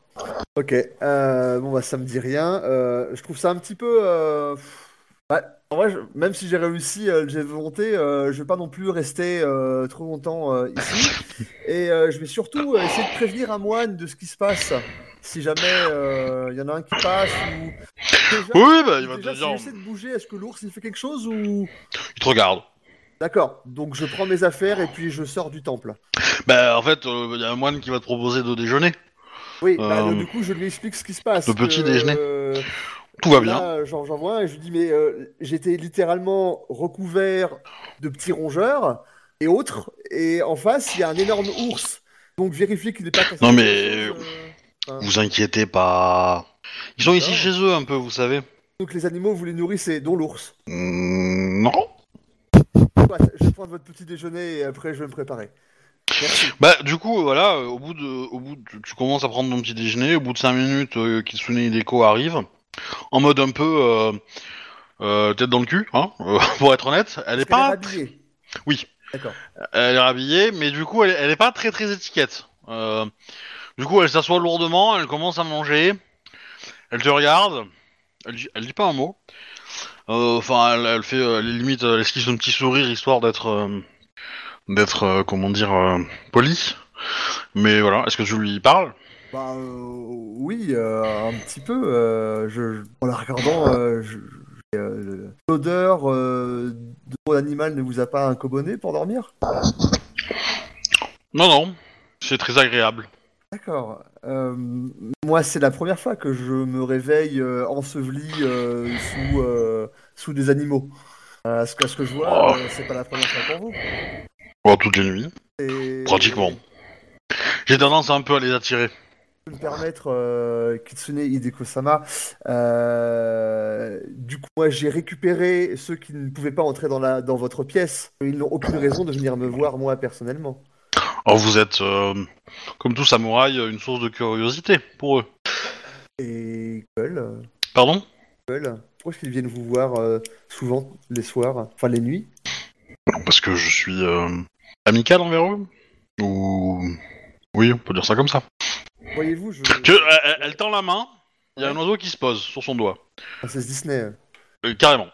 Ok. Euh, bon, bah, ça me dit rien. Euh, je trouve ça un petit peu. euh, ouais, en vrai, je- même si j'ai réussi de volonté, je vais pas non plus rester trop longtemps ici. Et je vais surtout essayer de prévenir un moine de ce qui se passe. Si jamais euh, il y en a un qui passe ou. Déjà, Oui, bah, il va déjà, te si dire. j'essaie de bouger, est-ce que l'ours il fait quelque chose ou. Il te regarde. D'accord. Donc je prends mes affaires et puis je sors du temple. Bah, en fait, il y a un moine qui va te proposer de déjeuner. Oui, bah, Euh, du coup, je lui explique ce qui se passe. le petit déjeuner. euh, Tout va bien. Là, j'en j'en vois un et je lui dis, mais euh, j'étais littéralement recouvert de petits rongeurs et autres, et en face, il y a un énorme ours. Donc vérifiez qu'il n'est pas. Non, mais- euh, Vous inquiétez pas. Ils sont ici chez eux un peu, vous savez. Donc les animaux, vous les nourrissez, dont l'ours. Hmm, non. Soit, je vais prendre votre petit déjeuner et après je vais me préparer. Merci. Bah, du coup, voilà, au bout de, au bout de- tu commences à prendre ton petit déjeuner. Au bout de 5 minutes, euh, Kitsune Hideko arrive. En mode un peu euh, euh, tête dans le cul, hein, euh, pour être honnête. Elle est qu'elle pas. habillée Oui. D'accord. Elle est rhabillée, mais du coup, elle, elle est pas très très étiquette. Euh, du coup, elle s'assoit lourdement, elle commence à manger, elle te regarde, elle, dit- elle dit pas un mot. Euh, Enfin, elle, elle fait, euh, limite, elle esquisse un petit sourire histoire d'être, euh, d'être, euh, comment dire, euh, poli. Mais voilà, est-ce que tu lui parles? Bah euh, oui, un petit peu. je, je- en la regardant, je- l'odeur de mon animal ne vous a pas incommoné pour dormir? Non, non, c'est très agréable. D'accord. Euh, moi, c'est la première fois que je me réveille euh, enseveli euh, sous, sous des animaux. Euh, ce, que, ce que je vois, Oh. c'est pas la première fois pour vous. Bon, toutes les nuits, Et- pratiquement. J'ai tendance un peu à les attirer. Je peux me permettre, euh, Kitsune Hideko-sama, euh, du coup, moi, j'ai récupéré ceux qui ne pouvaient pas entrer dans, la, dans votre pièce. Ils n'ont aucune raison de venir me voir, moi, personnellement. Alors vous êtes, euh, comme tout samouraï, une source de curiosité pour eux. Et Gueule, euh, Pardon? Gueule, pourquoi est-ce qu'ils viennent vous voir euh, souvent les soirs, enfin les nuits? Parce que je suis euh, amical envers eux? Ou oui, on peut dire ça comme ça. Voyez-vous, je. Elle, tend la main. Il y a un oiseau qui se pose sur son doigt. Ah, c'est Disney. Euh, carrément.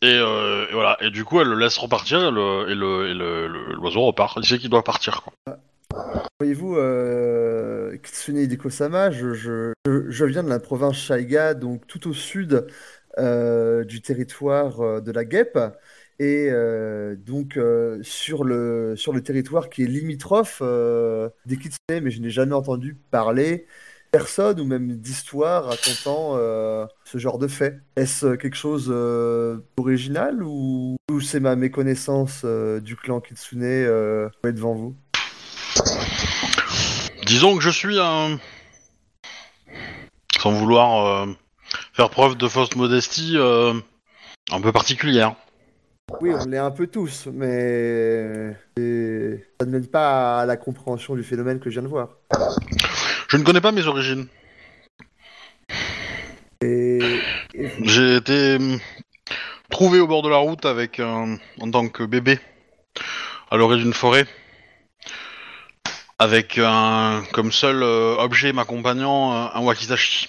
Et, euh, et voilà. Et du coup, elle le laisse repartir et et le et le- le- l'oiseau repart. Il sait qu'il doit partir. Voyez-vous, euh, Kitsune Hideko-sama, je, je, je- viens de la province Shaiga, donc tout au sud euh, du territoire euh, de la guêpe, et donc sur le, sur le territoire qui est limitrophe des Kitsune, mais je n'ai jamais entendu parler personne ou même d'histoire racontant euh, ce genre de fait. Est-ce quelque chose euh, d'original ou, ou c'est ma méconnaissance euh, du clan Kitsune euh, qui est devant vous? Disons que je suis un. Sans vouloir euh, faire preuve de fausse modestie, euh, un peu particulière. Oui, on l'est un peu tous, mais et ça ne mène pas à la compréhension du phénomène que je viens de voir. Je ne connais pas mes origines. Et, et- J'ai été hum, trouvé au bord de la route avec un, en tant que bébé à l'orée d'une forêt, avec un comme seul euh, objet m'accompagnant un, un wakizashi.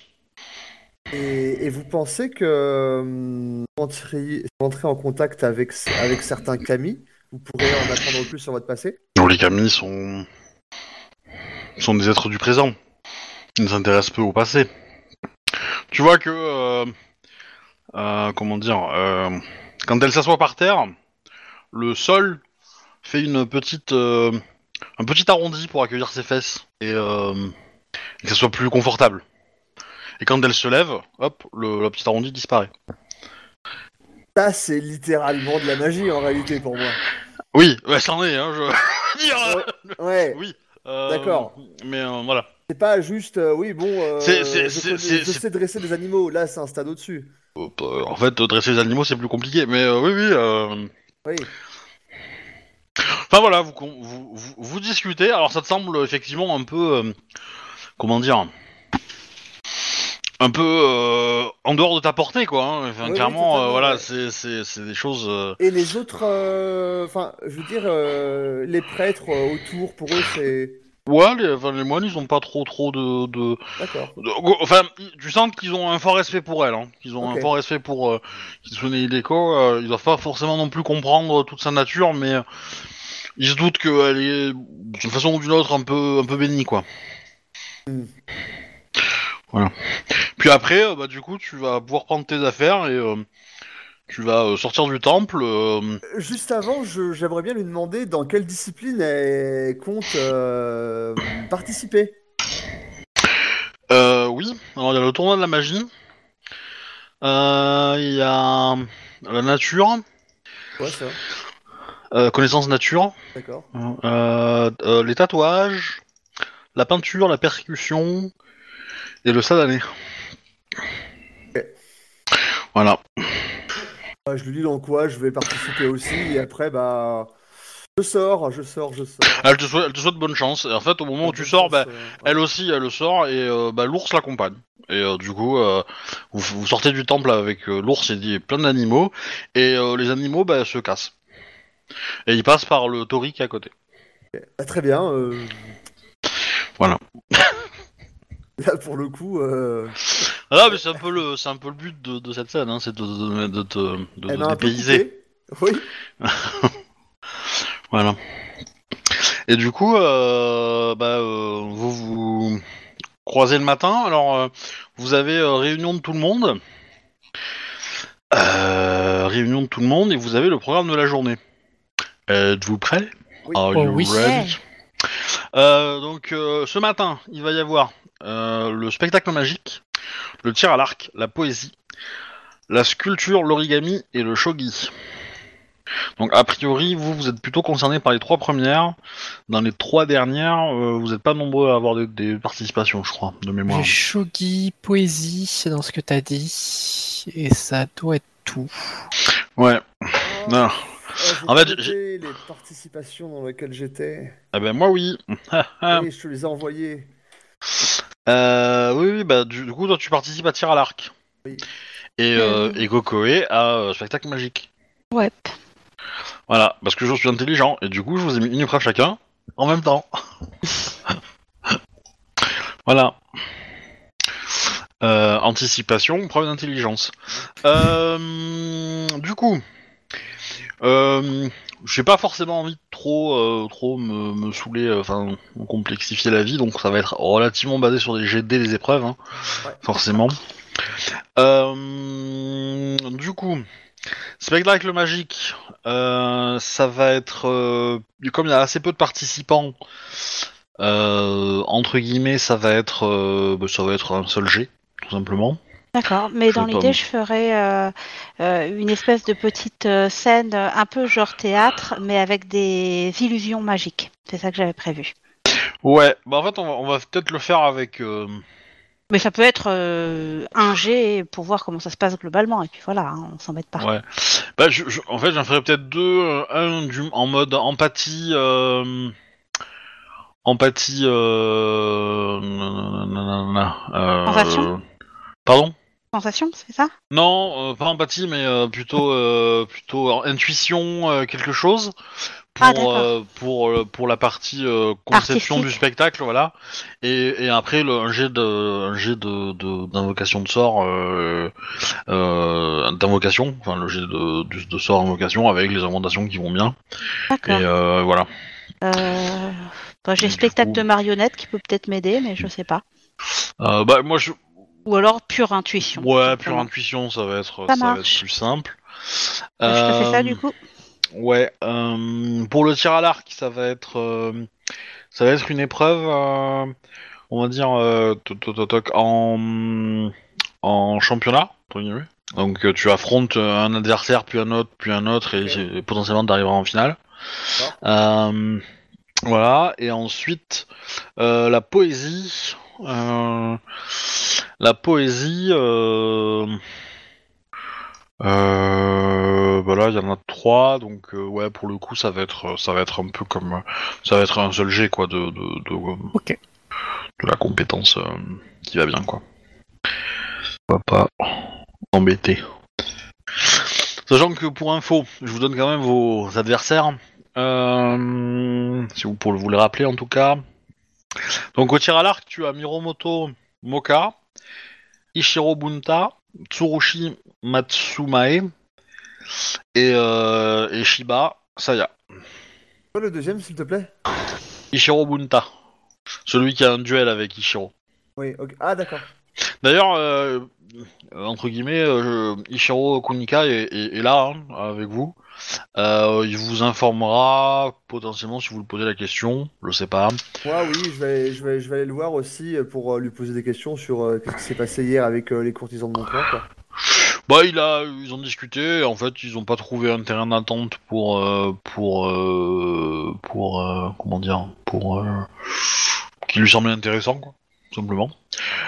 et- et vous pensez que hum, entrer, entrer en contact avec, avec certains kami, vous pourrez en apprendre plus sur votre passé? Non, les kami sont sont des êtres du présent. Ils ne s'intéressent peu au passé. Tu vois que euh, euh, comment dire euh, quand elle s'assoit par terre, le sol fait une petite un petit arrondi pour accueillir ses fesses et, et que ça soit plus confortable. Et quand elle se lève, hop, le, le petit arrondi disparaît. Ça, c'est littéralement de la magie en réalité pour moi. Oui, ouais, c'en est, hein, je. Ouais, Oui. D'accord. Mais voilà. C'est pas juste, euh, oui, bon, euh, C'est- c'est- je, c'est- connais- c'est- je c'est- sais dresser des animaux, là, c'est un stade au-dessus. Hop, euh, en fait, dresser les animaux, c'est plus compliqué. Mais euh, oui, oui. euh, Oui, Enfin voilà, vous, con- vous, vous, vous discutez. Alors ça te semble effectivement un peu, euh, comment dire, un peu euh, en dehors de ta portée, quoi. hein. Enfin, Oui, oui, clairement, totalement, euh, voilà, ouais. c'est c'est c'est des choses. euh, Et les autres, euh, enfin, je veux dire, euh, les prêtres euh, autour, pour eux, c'est. Ouais, les, enfin, les moines, ils ont pas trop trop de, de, enfin, tu sens qu'ils ont un fort respect pour elle, hein. qu'ils ont un fort respect pour euh, Kitsune Hideko. euh, ils doivent pas forcément non plus comprendre toute sa nature, mais euh, ils se doutent qu'elle est d'une façon ou d'une autre un peu un peu bénie, quoi. Hmm. Voilà. Puis après, euh, bah du coup, tu vas pouvoir prendre tes affaires et euh, tu vas euh, sortir du temple. euh, Juste avant, je- j'aimerais bien lui demander dans quelle discipline elle compte euh, participer. Euh, oui, alors il y a le tournoi de la magie. Il y a la nature, Ouais, ça, connaissance nature, d'accord. les tatouages, la peinture, la percussion et le sadané. Voilà. Euh, je lui dis dans quoi je vais participer aussi, et après, bah. Je sors, je sors, je sors. Elle te, souhaite, elle te souhaite bonne chance. Et en fait, au moment où tu sors, bah, elle aussi, elle sort et euh, bah, l'ours l'accompagne. Et euh, du coup, euh, vous, vous sortez du temple avec euh, l'ours et plein d'animaux, et euh, les animaux bah, se cassent. Et ils passent par le tori qui est à côté. Ah, très bien. euh, Voilà. Là, pour le coup, euh, Ah mais c'est un peu le, c'est un peu le but de, de cette scène, hein, c'est de, de, de te de, un peu dépayser. Oui. Voilà. Et du coup, euh, bah, euh, vous vous croisez le matin. Alors, euh, vous avez euh, réunion de tout le monde. Euh, réunion de tout le monde et vous avez le programme de la journée. Êtes-vous prêts? Oui. Are Oh you oui. ready? Euh, donc, euh, ce matin, il va y avoir le spectacle magique, le tir à l'arc, la poésie, la sculpture, l'origami et le shogi. Donc a priori, vous, vous êtes plutôt concerné par les trois premières. Dans les trois dernières, euh, vous n'êtes pas nombreux à avoir des, des participations, je crois, de mémoire. J'ai shogi, poésie, c'est dans ce que t'as dit. Et ça doit être tout. Ouais. Non. Euh, j'ai En fait, les participations dans lesquelles j'étais. Ah ben moi oui. Ah. Oui, je te les ai envoyées. Euh, oui, oui, bah du, du coup, toi tu participes à tir à l'arc. Oui. Et, euh, et Gokoe à euh, spectacle magique. Ouais. Voilà, parce que je suis intelligent et du coup je vous ai mis une épreuve chacun. en même temps. voilà. Euh, anticipation, preuve d'intelligence. Euh, du coup, euh, j'ai pas forcément envie de trop, euh, trop me, me saouler, euh, enfin, complexifier la vie, donc ça va être relativement basé sur des GD, les épreuves, hein, Ouais. forcément. Euh, du coup, spectacle magique, ça va être, comme il y a assez peu de participants, entre guillemets, ça va être, bah, ça va être un seul G, tout simplement. D'accord, mais Je dans l'idée, je ferais euh, euh, une espèce de petite euh, scène un peu genre théâtre, mais avec des illusions magiques. C'est ça que j'avais prévu. Ouais, bah en fait, on va, on va peut-être le faire avec. euh, Mais ça peut être un jet pour voir comment ça se passe globalement, et puis voilà, hein, on s'embête pas. Ouais. Bah, je, je- en fait, j'en ferai peut-être deux. un du, en mode empathie. empathie. Euh, nanana, Pardon? Sensation, c'est ça? Non, euh, pas empathie, mais euh, plutôt, euh, plutôt intuition, quelque chose. Ah, Pour, euh, pour, pour la partie conception Artistique. du spectacle, voilà. Et, et après, le, un jet de, un jet de, d'invocation de sort, d'invocation, enfin le jet de, de, de sort invocation avec les augmentations qui vont bien. Et voilà. Euh, bah, J'ai spectacle coup- de marionnette qui peut peut-être m'aider, mais je sais pas. Bah, moi, je, Ou alors pure intuition. ouais, pure intuition, ça va être, Ça ça va être plus simple. Euh, Je te fais ça Euh, du coup Ouais, euh, pour le tir à l'arc, ça va être, euh, ça va être une épreuve, euh, on va dire, euh, toc, toc, toc, en, en championnat. Donc euh, tu affrontes euh, un adversaire, puis un autre, puis un autre, et, Ok. et potentiellement t'arriveras en finale. Euh, voilà, et ensuite euh, la poésie, euh, la poésie. Euh, euh, bah il y en a trois, donc euh, ouais, pour le coup, ça va être, ça va être un peu comme, euh, ça va être un seul jet quoi, de, de, de, euh, Ok. de la compétence euh, qui va bien quoi. On va pas embêter. Sachant que pour info, je vous donne quand même vos adversaires, euh, si vous pour vous les rappeler en tout cas. Donc au tir à l'arc, tu as Miromoto Moka, Ishiro Bunta, Tsurushi Matsumae et, euh, et Shiba Saya. Quoi, le deuxième, s'il te plaît Ishiro Bunta, celui qui a un duel avec Ishiro. Oui, ok. Ah, d'accord. D'ailleurs, euh, entre guillemets, euh, Ishiro Kunika est, est- est là hein, avec vous. Euh, il vous informera potentiellement si vous lui posez la question, je sais pas. Moi, oui, je vais, je, vais, je vais aller le voir aussi euh, pour euh, lui poser des questions sur euh, ce qui s'est passé hier avec euh, les courtisans de mon clan, quoi. Bah, il a, ils ont discuté. et En fait, ils ont pas trouvé un terrain d'attente pour, euh, pour, euh, pour, euh, comment dire, pour, euh, qui lui semblait intéressant, quoi, simplement.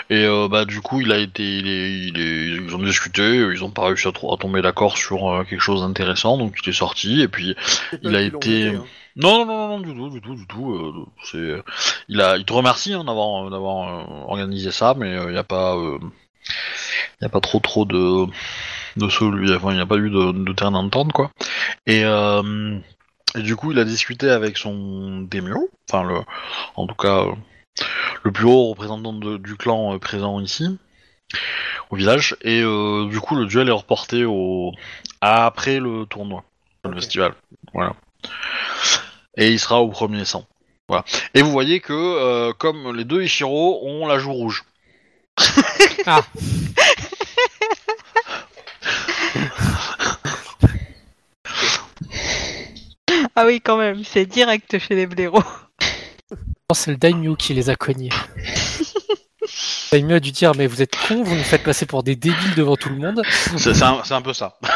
Et euh, bah, du coup, il a été, il est, il est- ils ont discuté. Ils ont pas réussi à, tomber d'accord sur euh, quelque chose d'intéressant, donc il est sorti. Et puis, Il a été- hein. non, non, non, non, du tout, du tout, du tout. euh, c'est, il a, il te remercie hein, d'avoir, d'avoir euh, organisé ça, mais il n'y a pas, euh, y a pas trop, trop de, de enfin, il n'y a pas eu de, de terrain d'entente, quoi. Et, euh, et du coup, il a discuté avec son daimyo, enfin le, en tout cas, euh, le plus haut représentant de- du clan euh, présent ici, au village, et euh, du coup, le duel est reporté au, après le tournoi, le festival, voilà. Et il sera au premier sang. Voilà. Et vous voyez que, euh, comme les deux Ishiro ont la joue rouge. Ah. Ah oui, quand même, c'est direct chez les blaireaux. C'est le Daimyo qui les a cognés. Daimyo a dû dire mais vous êtes cons, vous nous faites passer pour des débiles devant tout le monde. C'est un, peu ça.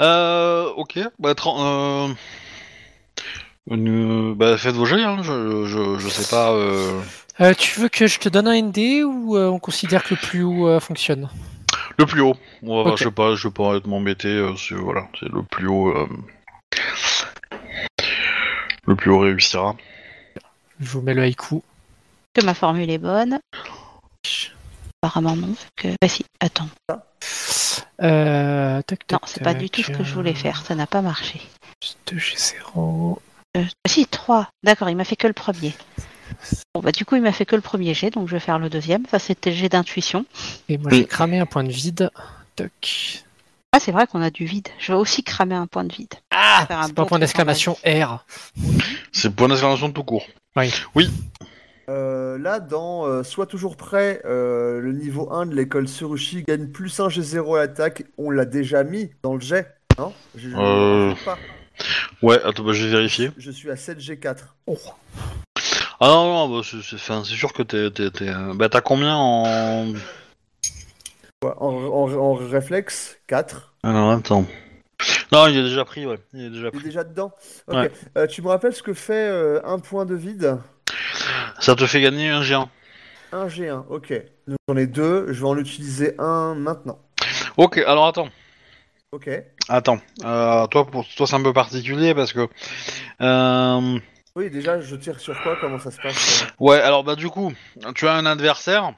euh, ok, bah, euh, euh, bah, faites vos jets, hein, je, je, je sais pas. euh, Euh, tu veux que je te donne un ND ou euh, on considère que le plus haut euh, fonctionne? Le plus haut. Moi, je sais pas, je vais pas être m'embêter. euh, c'est voilà, c'est le plus haut. Euh, Le plus haut réussira. Je vous mets le haïku. Que ma formule est bonne. Apparemment non. Que... Bah si, attends. Euh, tac, Non, c'est pas du tout ce que je voulais tac, faire, ça n'a pas marché. 2G0. Euh, si, 3. D'accord, il m'a fait que le premier. Bon, bah du coup, il m'a fait que le premier jet, donc je vais faire le deuxième. Ça, c'était le jet d'intuition. Et moi, j'ai cramé un point de vide. Toc. Ah, c'est vrai qu'on a du vide. Je vais aussi cramer un point de vide. Ah C'est pas bon point d'exclamation R. C'est point d'exclamation tout court. Euh, là, dans euh, Sois toujours prêt, euh, le niveau 1 de l'école Surushi gagne plus 1 G0 à l'attaque. On l'a déjà mis dans le jet, non? Je, je le Euh. pas. Ouais, attends, bah, je vais vérifier. Je suis à 7 G4. Ah non, non, bah, c'est sûr que t'es. t'es- t'es, Bah, t'as combien en. Ouais, en, en- en réflexe, 4. Alors, attends. Non, il est déjà pris, ouais. Il est déjà Il est pris. déjà dedans. Ok. Ouais. Euh, tu me rappelles ce que fait euh, un point de vide? Ça te fait gagner un géant. Un G1, ok. Donc j'en ai deux, je vais en utiliser un maintenant. Ok, alors attends. Ok. Attends. Euh, toi, pour toi, c'est un peu particulier parce que. Euh... Oui, déjà, je tire sur quoi? Comment ça se passe? Ouais, alors bah du coup, tu as un adversaire.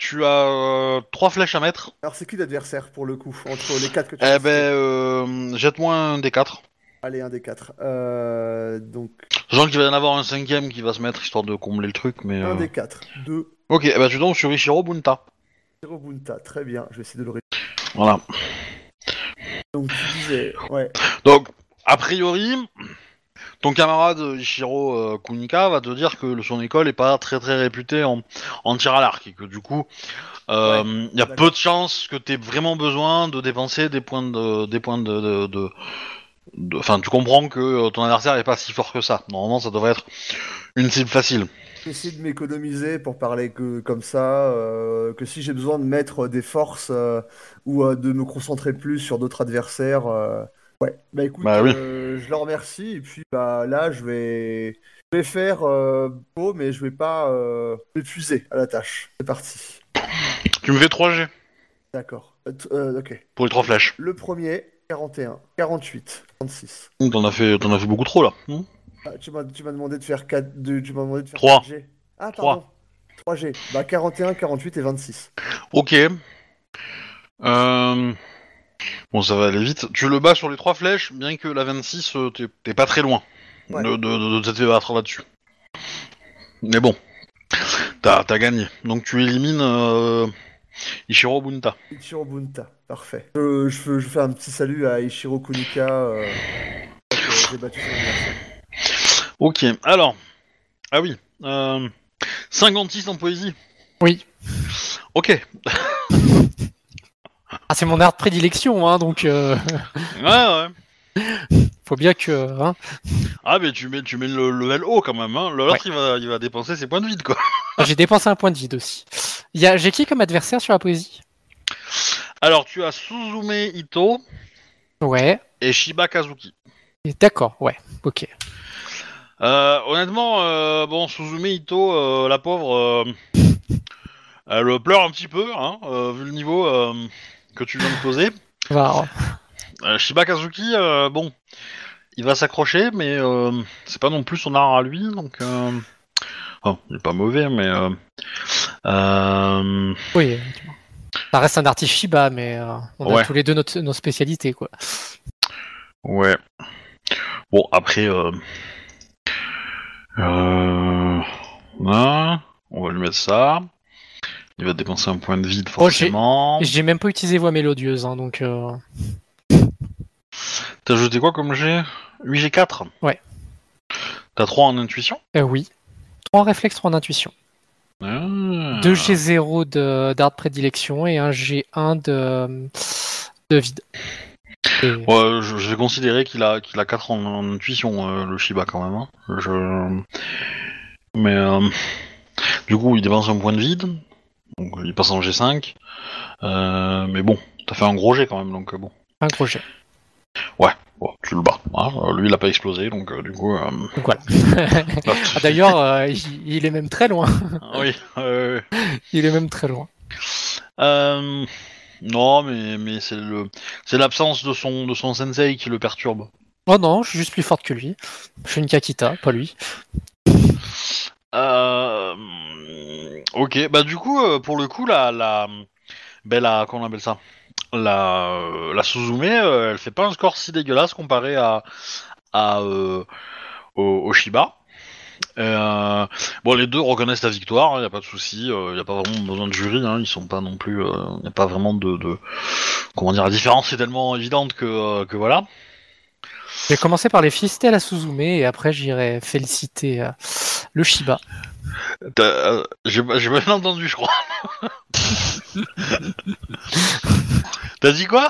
Tu as euh, trois flèches à mettre. Alors, c'est qui l'adversaire pour le coup Entre les quatre que tu Eh as ben, cités euh, jette-moi un des quatre. Allez, un des quatre. Euh, donc, Sachant qu'il va y en avoir un cinquième qui va se mettre histoire de combler le truc, mais. un euh, des quatre. Deux. Ok, eh ben, tu tombes sur Ichiro Bunta. Bunta, très bien. Je vais essayer de le réduire. Voilà. Donc, tu disais, ouais. Donc, a priori, ton camarade Ichiro euh, Kunika va te dire que son école est pas très très réputée en, en tir à l'arc et que du coup, euh, il y a peu de chances que tu aies vraiment besoin de dépenser des points de des points de, de, de- Enfin, tu comprends que euh, ton adversaire est pas si fort que ça. Normalement, ça devrait être une cible facile. J'essaie de m'économiser pour parler que comme ça, euh, que si j'ai besoin de mettre des forces euh, ou euh, de me concentrer plus sur d'autres adversaires. Ouais, bah écoute, Bah oui. euh, je le remercie et puis bah là je vais, je vais faire euh, beau mais je vais pas euh, m'épuiser à la tâche. C'est parti. Tu me fais 3 G D'accord. Euh, ok. pour les trois flèches. Le premier, 41, 48, 36. T'en as fait, t'en as fait beaucoup trop là. Hmm Ah, tu m'as tu m'as demandé de faire 4 de, tu m'as demandé de faire Trois. 4 G. Ah pardon. 3 G. Bah 41, 48 et 26. Ok. Euh... Bon, ça va aller vite. Tu le bats sur les trois flèches, bien que la 26, euh, t'es- t'es pas très loin Ouais. de, de, de, de t'être fait battre là-dessus. Mais bon, t'as as gagné. Donc tu élimines euh, Ichiro Bunta. Ichiro Bunta, parfait. Je, je, fais- je fais un petit salut à Ichiro Kunika. Euh, que j'ai battu son adversaire. Ok, alors. Ah oui. Euh... 56 en poésie. Oui. Ok. Ah, c'est mon art de prédilection, hein, donc euh, Ouais, ouais. faut bien que. hein. Ah, mais tu mets, tu mets le level haut quand même. Hein. L'autre, il, va, il va dépenser ses points de vide, quoi. Ah, J'ai dépensé un point de vide aussi. J'ai qui comme adversaire sur la poésie? Alors, tu as Suzume Ito Ouais. et Shiba Kazuki. D'accord, ouais. Ok. Euh, honnêtement, euh, bon, Suzume Ito, euh, la pauvre, elle pleure un petit peu, hein, vu le niveau que tu viens de poser. Va- Euh, Shiba Kazuki, euh, bon, il va s'accrocher, mais euh, c'est pas non plus son art à lui, donc... Bon, il est pas mauvais, mais... Oui. Ça reste un artiste Shiba, mais on Ouais. a tous les deux notre- nos spécialités, quoi. Ouais. Bon, après... Hein, on va lui mettre ça. Il va dépenser un point de vide, Oh, forcément. J'ai même pas utilisé voix mélodieuse, hein, donc. euh, T'as jeté quoi comme G? 8G4 Ouais. T'as 3 en intuition? Euh, oui. 3 en réflexe, 3 en intuition. ah. 2 G0 de- d'art de prédilection et un G1 de, de vide. Et- Ouais, je, je vais considérer qu'il a, qu'il a 4 en, en intuition, euh, le Shiba, quand même. hein. Je... Mais... euh, Du coup, il dépense un point de vide. Donc, il passe en G5. Euh, mais bon, t'as fait un gros G, quand même, donc euh, bon. Un gros jet. Bon, tu le bats. hein. Euh, Lui, il a pas explosé, donc euh, du coup... Donc voilà. Ah, D'ailleurs, il, il est même très loin. ah oui, Il est même très loin. Non, mais, mais c'est le, c'est l'absence de son, de son sensei qui le perturbe. Oh non, je suis juste plus forte que lui. Je suis une Kakita, pas lui. Euh... Ok, bah du coup, euh, pour le coup, la, ben la, comment on appelle ça? La, euh, la Suzume, euh, elle fait pas un score si dégueulasse comparé à, à au, Shiba. Bon, les deux reconnaissent la victoire, il n'y a pas de souci, il n'y a pas vraiment besoin de jury, hein, ils sont pas non plus, il n'y a pas vraiment de, comment dire, la différence est tellement évidente que, que voilà. Je vais commencer par les féliciter à la Suzume et après j'irai féliciter le Shiba. T'as- euh, J'ai pas j'ai pas bien entendu, je crois. T'as dit quoi?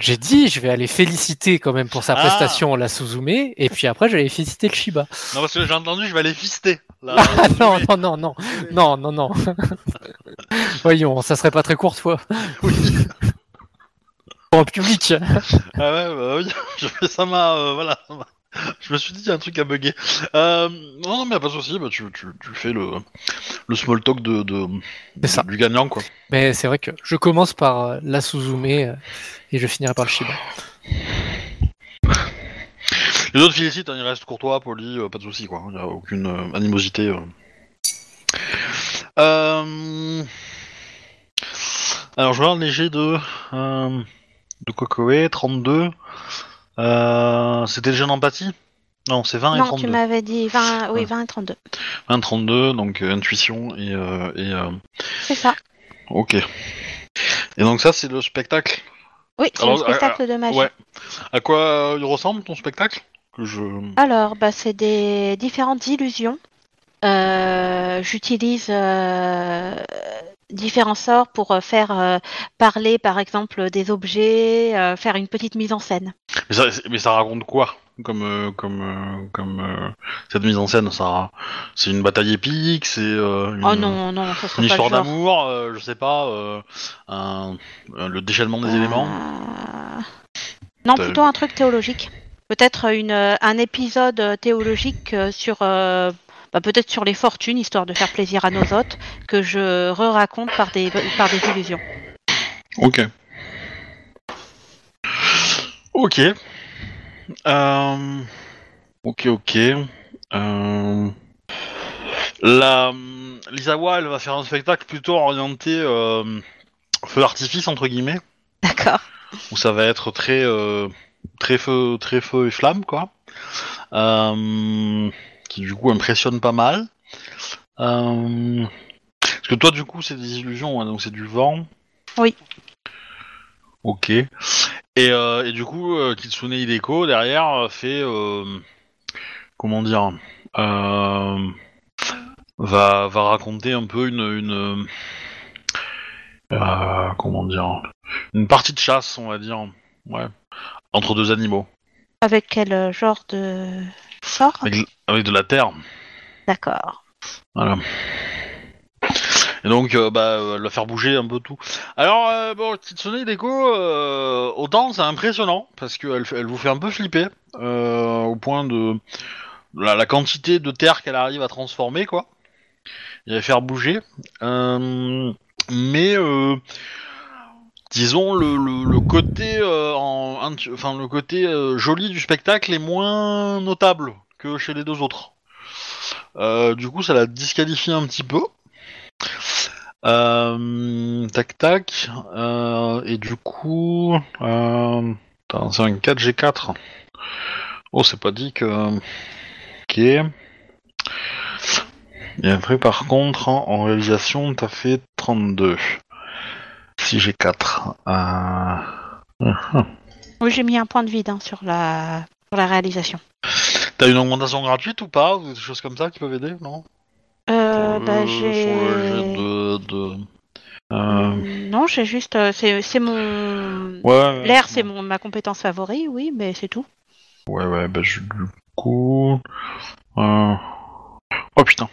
J'ai dit, je vais aller féliciter quand même pour sa Ah. prestation la Suzume et puis après je vais aller féliciter le Shiba. Non, parce que j'ai entendu, je vais aller fister. là. Ah non, non, non, non, non, non, non. Voyons, ça serait pas très courtois. Oui. Pour un public. Ah ouais, bah oui, je- ça m'a, euh, voilà, ça m'a- je me suis dit il y a un truc à bugger. Euh, non, non, mais pas de souci, bah, tu, tu, tu fais le, le small talk de, de C'est ça. du gagnant, quoi. Mais c'est vrai que je commence par euh, la Suzume euh, et je finirai par le Shiba. Les autres félicitent, hein, ils restent courtois, polis, pas de souci, quoi. Il y a aucune animosité. Alors, je regarde les jets de, de Kokoe, 32. Euh, C'était le jeu d'empathie Non, c'est 20 et Non, 32. tu m'avais dit 20, oui, Ouais. 20 et 32. 20 32, donc euh, intuition et... euh, et C'est ça. Ok. Et donc ça, c'est le spectacle? Oui, c'est le spectacle de magie. Ouais. À quoi il ressemble ton spectacle? Que je. Alors, bah, c'est des différentes illusions. J'utilise différents sorts pour faire euh, parler, par exemple, des objets, euh, faire une petite mise en scène. Mais ça, c'est- mais ça raconte quoi Comme euh, comme euh, comme euh, cette mise en scène, ça. C'est une bataille épique, c'est. une, Oh non, non, ça serait Une pas histoire d'amour, je sais pas, un- le déchaînement des éléments. Non, plutôt un truc théologique. Peut-être une, un épisode théologique sur, bah, peut-être sur les fortunes, histoire de faire plaisir à nos hôtes, que je re-raconte par des, par des illusions. Ok. Ok. Euh, Ok, ok. Euh, La Lisawa, elle va faire un spectacle plutôt orienté euh, feu d'artifice entre guillemets, D'accord. où ça va être très euh, très feu, très feu et flamme quoi. Euh, qui du coup impressionne pas mal. Euh, Parce que toi du coup c'est des illusions, hein, donc c'est du vent. Oui. Ok. Et, euh, et du coup, euh, Kitsune Hideko derrière euh, fait comment dire va va raconter un peu une une comment dire une partie de chasse, on va dire, ouais, entre deux animaux Avec quel genre de sort? Avec, avec de la terre. D'accord. Voilà. Et donc, euh, bah, euh, la faire bouger un peu tout. Alors, euh, bon, Kitsune euh, autant c'est impressionnant, parce qu'elle elle vous fait un peu flipper, euh, au point de la, quantité de terre qu'elle arrive à transformer, quoi. Et à faire bouger. Mais, disons, le, côté, enfin, le côté joli du spectacle est moins notable que chez les deux autres. Euh, du coup, ça la disqualifie un petit peu. Euh, tac tac. Euh, et du coup, euh, c'est un 4G4. Oh, c'est pas dit que. Ok. Et après, par contre, en, réalisation, t'as fait 32. Si j'ai 4. Euh... Oui, j'ai mis un point de vide hein, sur, la... sur la réalisation. T'as une augmentation gratuite ou pas Ou des choses comme ça qui peuvent aider, non? Euh, bah, j'ai. de. de... Euh... Non, j'ai juste. euh, C'est c'est mon. Ouais. L'air, c'est mon ma compétence favorite, oui, mais c'est tout. Ouais, ouais, bah je- du coup. euh, Oh putain.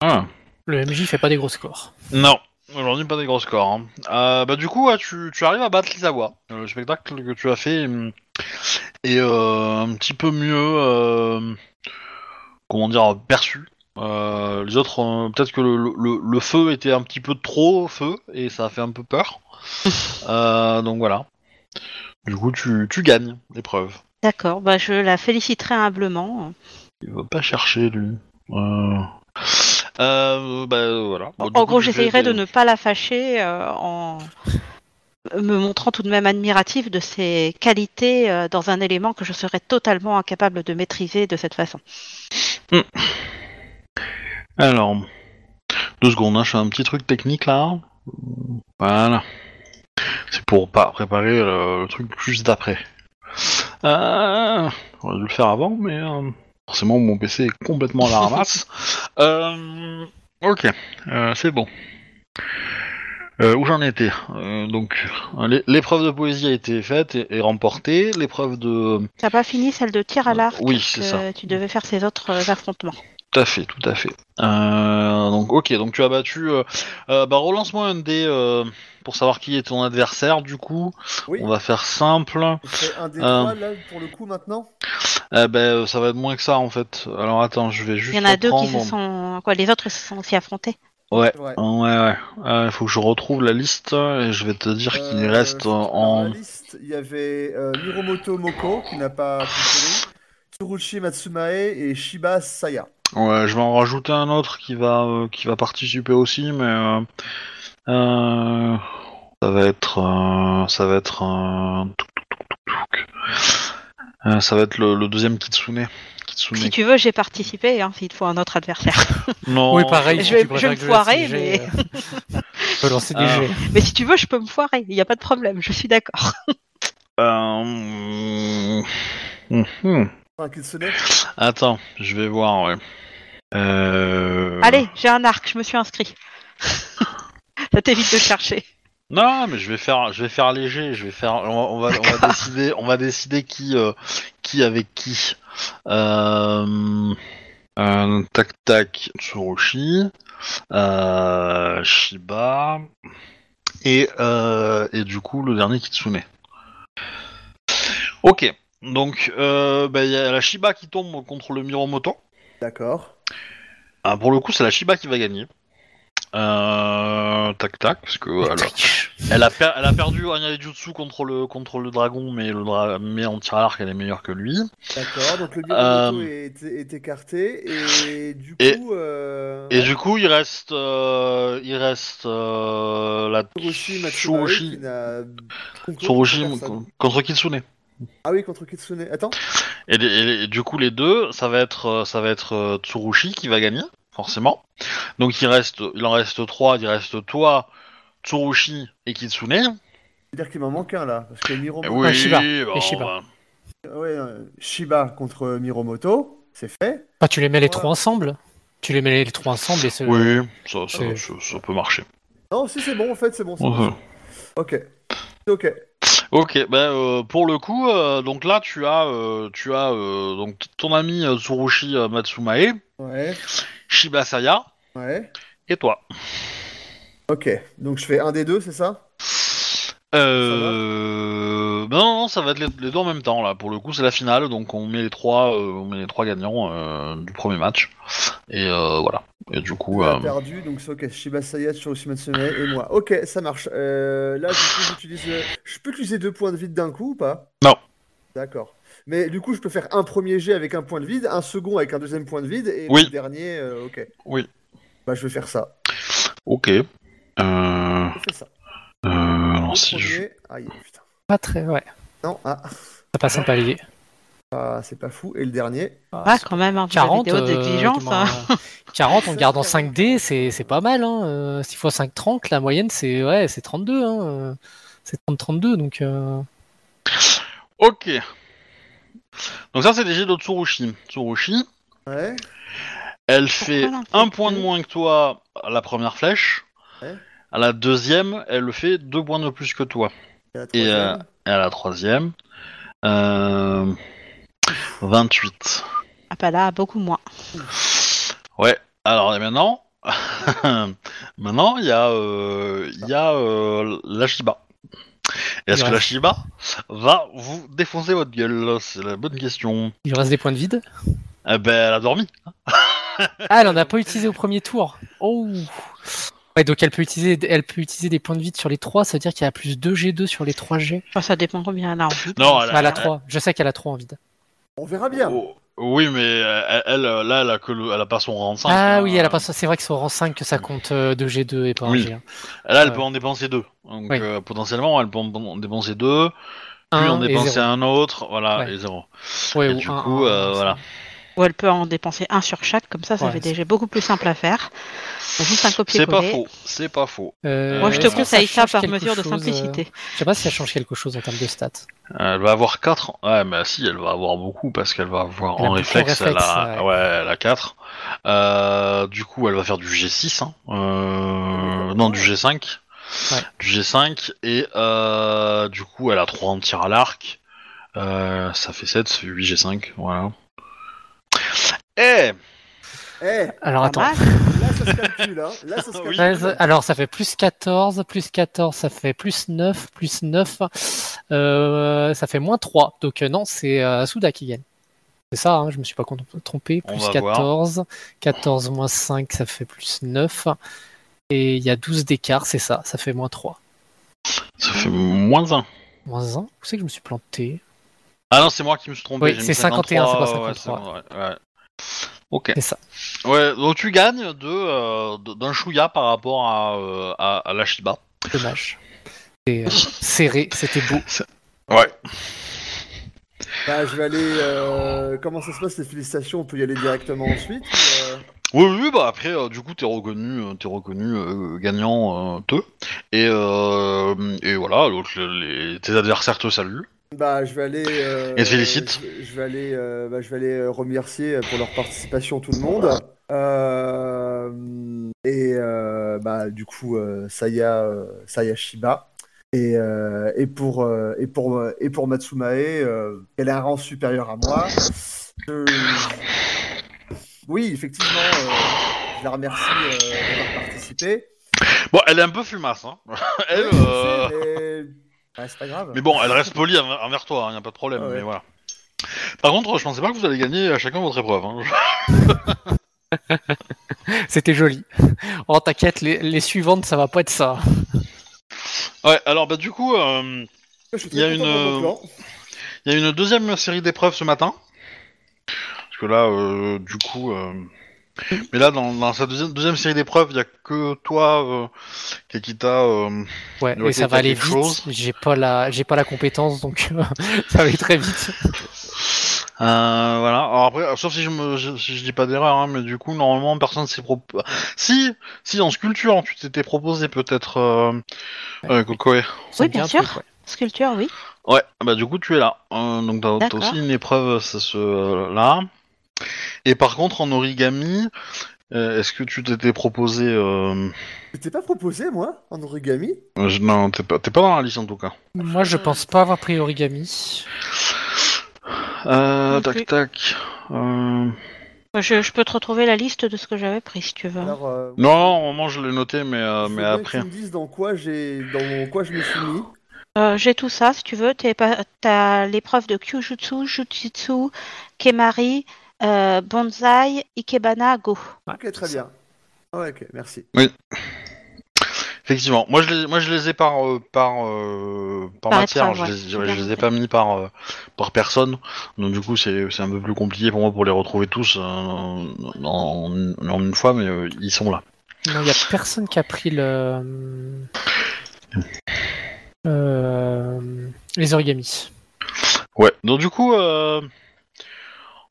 Ah. Le MJ fait pas des gros scores. Non, aujourd'hui pas des gros scores. hein. Euh, bah du coup, ouais, tu, tu arrives à battre Lisawa. Le spectacle que tu as fait hum, est euh, un petit peu mieux, euh, comment dire, perçu. Euh, les autres, euh, peut-être que le, le- le feu était un petit peu trop feu et ça a fait un peu peur. Euh, donc voilà. Du coup, tu, tu gagnes l'épreuve. D'accord, bah, je la féliciterai humblement. Il va pas chercher lui. Euh... Euh, bah voilà. Bon, en coup, gros, j'essayerai de ne pas la fâcher euh, en, me montrant tout de même admirative de ses qualités euh, dans un élément que je serais totalement incapable de maîtriser de cette façon. Alors, deux secondes, hein, je fais un petit truc technique là. Voilà. C'est pour pas préparer le, le truc juste d'après. Euh, J'aurais dû le faire avant, mais euh, forcément mon PC est complètement à la ramasse. Euh, ok, euh, c'est bon. Euh, où j'en étais? Euh, Donc, l'é- l'épreuve de poésie a été faite et, et remportée. L'épreuve de... T'as pas fini celle de tir à l'arc Oui, c'est ça. Tu devais faire ces autres affrontements. Tout à fait, tout à fait. Euh, donc, ok, donc tu as battu. Euh, euh, bah, relance-moi un dé euh, pour savoir qui est ton adversaire. Du coup, Oui, on va faire simple. c'est un Euh. là pour le coup maintenant? Eh ben, euh, ça va être moins que ça en fait. Alors attends, je vais juste. Il y en a deux qui se sont. Quoi, les autres se sont aussi affrontés. Ouais, Ouais. ouais, ouais. Il faut que je retrouve la liste et je vais te dire qu'il Euh, reste je- Dans en. la liste, il y avait euh, Miromoto Moko qui n'a pas fonctionné, Tsurushi Matsumae et Shiba Saya. Ouais, je vais en rajouter un autre qui va euh, qui va participer aussi, mais euh, euh, ça va être euh, ça va être. Euh, ça va être le, le deuxième Kitsune. Kitsune. Si tu veux, j'ai participé, hein, s'il te faut un autre adversaire. Non. Oui, pareil. Je si vais- je me foirer, mais- je peux lancer des Ah. jets. Mais si tu veux, je peux me foirer. Il n'y a pas de problème, je suis d'accord. Euh, Enfin, Kitsune. Attends, je vais voir. Ouais. Euh... Allez, j'ai un arc, je me suis inscrit. Ça t'évite de chercher. Non, mais je vais faire, je vais faire léger. Je vais faire. On va, on va, on va décider, on va décider qui, euh, qui avec qui. Euh, euh, tac tac, Tsurushi, euh, Shiba et euh, et du coup le dernier Kitsune. Ok. Donc euh, bah, il y a la Shiba qui tombe contre le Miromoto. D'accord. Ah, pour le coup, c'est la Shiba qui va gagner. Euh, tac tac, parce que elle, elle a, per- elle a perdu un Jutsu contre le contre le dragon, mais le dra- mais en tir à l'arc, elle est meilleure que lui. D'accord. Donc le Miromoto Euh, est, est écarté et du et- coup. euh, Et du coup, il reste euh, il reste euh, la Tsurushi Matsumae Tsurushi qui n'a concours Tsurushi contre personne. contre Kitsune. Ah oui, contre Kitsune. Attends. Et, du coup, les deux, ça va être euh, ça va être euh, Tsurushi qui va gagner, forcément. Donc il reste il en reste trois. Il reste toi, Tsurushi et Kitsune. C'est-à-dire qu'il m'en manque un là. Parce que Miromoto. Oui, Shiba. bon, Et Shiba. bah, Ouais, euh, Shiba contre Miromoto, c'est fait. Ah, tu les mets les trois ensemble Tu les mets les trois ensemble et c'est. Oui, ça, ça, ça, ça peut marcher. Non, si c'est bon en fait, c'est bon. Ouais. bon. Ok. C'est ok. Ok, ben euh, pour le coup, euh, donc là tu as, euh, tu as euh, donc ton ami euh, Tsurushi Matsumae, Ouais. Shiba Saya Ouais. et toi. Ok. Donc je fais un des deux, c'est ça? Euh... ben non, non, ça va être les, les deux en même temps là. Pour le coup, c'est la finale, donc on met les trois, euh, on met les trois gagnants euh, du premier match. Et euh, voilà. Et du coup, Il a euh, perdu, donc c'est ok. Shiba Saya, Tsurushi Matsumae et moi. Ok, ça marche. Euh, là, du coup, j'utilise. Je peux utiliser deux points de vide d'un coup ou pas? Non. D'accord. Mais du coup, je peux faire un premier jet avec un point de vide, un second avec un deuxième point de vide, et Oui. le dernier, euh, ok. Oui. Bah, je vais faire ça. ok. Euh... Je fais ça. Euh... Alors si je... Aïe, putain. Pas très. Ouais. Non, ah, Ça passe un palier. ah, c'est pas fou. Et le dernier Ah, quand même, hein, vous 40, avez des hautes euh, hein. 40 en gardant 5D, c'est c'est pas mal. Hein. Euh, 6 x 5, 30. La moyenne, c'est ouais, c'est 32. Hein. euh, C'est 30-32. Donc. euh, Ok. Donc ça c'est des jets de Tsurushi. Tsurushi, Ouais. Elle fait en un point de moins que toi à la première flèche. Ouais. À la deuxième, elle fait deux points de plus que toi. Et euh, troisième Et à la troisième, euh, 28. Ah, bah là, beaucoup moins. Ouais. Alors et maintenant, maintenant il y a, euh, il y a euh, la Shiba. Est-ce que la Shiba va vous défoncer votre gueule? C'est la bonne question. Il reste des points de vide? Eh ben, elle a dormi. Ah, elle en a pas utilisé au premier tour. Oh. Ouais, donc elle peut utiliser, elle peut utiliser des points de vide sur les 3, ça veut dire qu'il y a plus 2 G2 sur les 3 G. Enfin, ça dépend combien elle a envie. Non, elle Elle a 3, je sais qu'elle a 3 en vide. On verra bien. Oh, Oui, mais elle, elle, là, elle a, que le- elle a pas son rang 5. Ah hein. oui, elle a pas. C'est vrai que c'est au rang 5 que ça compte euh, 2G2 et pas Oui. 1G1. Là, elle Ouais. peut en dépenser deux. Donc, Oui. euh, potentiellement, elle peut en dépenser deux, puis Un en dépenser un autre, voilà, Ouais. et zéro. Ouais, et ou du un, coup, un, euh, un, voilà. Ou elle peut en dépenser un sur chaque, comme ça, ça Ouais, fait déjà beaucoup plus simple à faire. Juste un C'est pas copier-coller. faux, c'est pas faux. Euh, Moi, je te conseille ça par mesure de chose, euh, simplicité. Je sais pas si ça change quelque chose en termes de stats. Euh, Elle va avoir 4. Ouais, mais si, elle va avoir beaucoup parce qu'elle va avoir Elle en en réflexe, elle réflexe, a, ouais. ouais, elle a 4. Euh, du coup, elle va faire du G6. Hein. Euh, non, du G5. Ouais. Du G5. Et euh, du coup, elle a 3 en tir à l'arc. Euh, ça fait 7, ça fait 8 G5. Voilà. Eh Eh, Alors Pas attends. là ça se calcule, hein. Là ça se Oui. calcule. 13, alors ça fait plus 14, plus 14, ça fait plus 9, plus 9, euh, ça fait moins 3. Donc euh, non, c'est euh, Asuda qui gagne. C'est ça, hein, je me suis pas trompé. Plus va voir. 14, 14 moins 5, ça fait plus 9. Et il y a 12 d'écart, c'est ça, ça fait moins 3. Ça fait moins 1. Moins 1 Où c'est que je me suis planté? Ah non, c'est moi qui me suis trompé. Oui, c'est 51, c'est pas 53, ouais, 53. c'est bon, ouais, ouais. Ok. C'est ça. Ouais, donc tu gagnes de euh, de- d'un chouïa par rapport à, euh, à, à la Shiba. Dommage. C'est euh, serré, c'était beau. Ouais. Bah, je vais aller. euh, Comment ça se passe les félicitations On peut y aller directement ensuite ou, euh, Oui, oui, bah après, euh, du coup, t'es reconnu, t'es reconnu euh, gagnant, euh, te. Et, euh, et voilà, donc les, tes adversaires te saluent. Bah, je vais aller. euh, Et te félicite. Je, je vais aller. euh, bah, je vais aller euh, remercier pour leur participation tout le monde. Euh, et bah, du coup, Saya, Saya Shiba. Et, et pour et pour et pour Matsumae, elle a un rang supérieur à moi. Je- Oui, effectivement, je la remercie d'avoir participé. Bon, elle est un peu fumasse, hein. elle, Mais... Ah, c'est pas grave. mais bon, elle reste polie envers envers toi, hein, y a pas de problème, Ah ouais. mais voilà. Par contre, je pensais pas que vous allez gagner à chacun votre épreuve. Hein. C'était joli. Oh t'inquiète, les, les suivantes, ça va pas être ça. Ouais, alors bah du coup, euh, Je suis il y a content une, de mon euh, plan. Il y a une deuxième série d'épreuves ce matin. Parce que là, euh, du coup. euh, Mais là, dans, dans sa deuxième, deuxième série d'épreuves, il y a que toi, euh, Kekita. euh, Ouais, et ça va aller vite. chose. J'ai pas la, j'ai pas la compétence, donc euh, ça va aller très vite. euh, voilà. Alors après, sauf si je me, je- si je dis pas d'erreur, hein, mais du coup, normalement, personne s'est proposé. Si, si, en sculpture, tu t'étais proposé peut-être. Euh, euh, Oui, bien sûr. truc, ouais. Sculpture, oui. Ouais, bah du coup, tu es là. Euh, donc t'as aussi une épreuve, c'est ce euh, là. Et par contre, en origami, euh, est-ce que tu t'étais proposé euh, Je t'ai pas proposé, moi, en origami Euh, je- non, t'es pas, t'es pas dans la liste en tout cas. Moi, je pense pas avoir pris origami. Euh, Non tac plus. tac. Euh... Je, je peux te retrouver la liste de ce que j'avais pris si tu veux. Alors, euh, Non, au moment je l'ai noté, mais, euh, je veux mais bien après. que tu me dises dans quoi j'ai, dans quoi je me suis mis. Euh, J'ai tout ça si tu veux. T'es pas- T'as l'épreuve de Kyujutsu, Jutsu, Kemari, euh, Bonsai, Ikebana, Go. Ok, très bien. Ouais, ok, merci. Effectivement, moi je les, moi je les ai par euh, par euh, par, Par matière. épreuve, je, les, je les ai pas mis par euh, par personne. Donc du coup c'est c'est un peu plus compliqué pour moi pour les retrouver tous euh, en, en une fois, mais euh, ils sont là. Non, il y a personne qui a pris le. Euh, les origamis. Ouais. Donc du coup euh,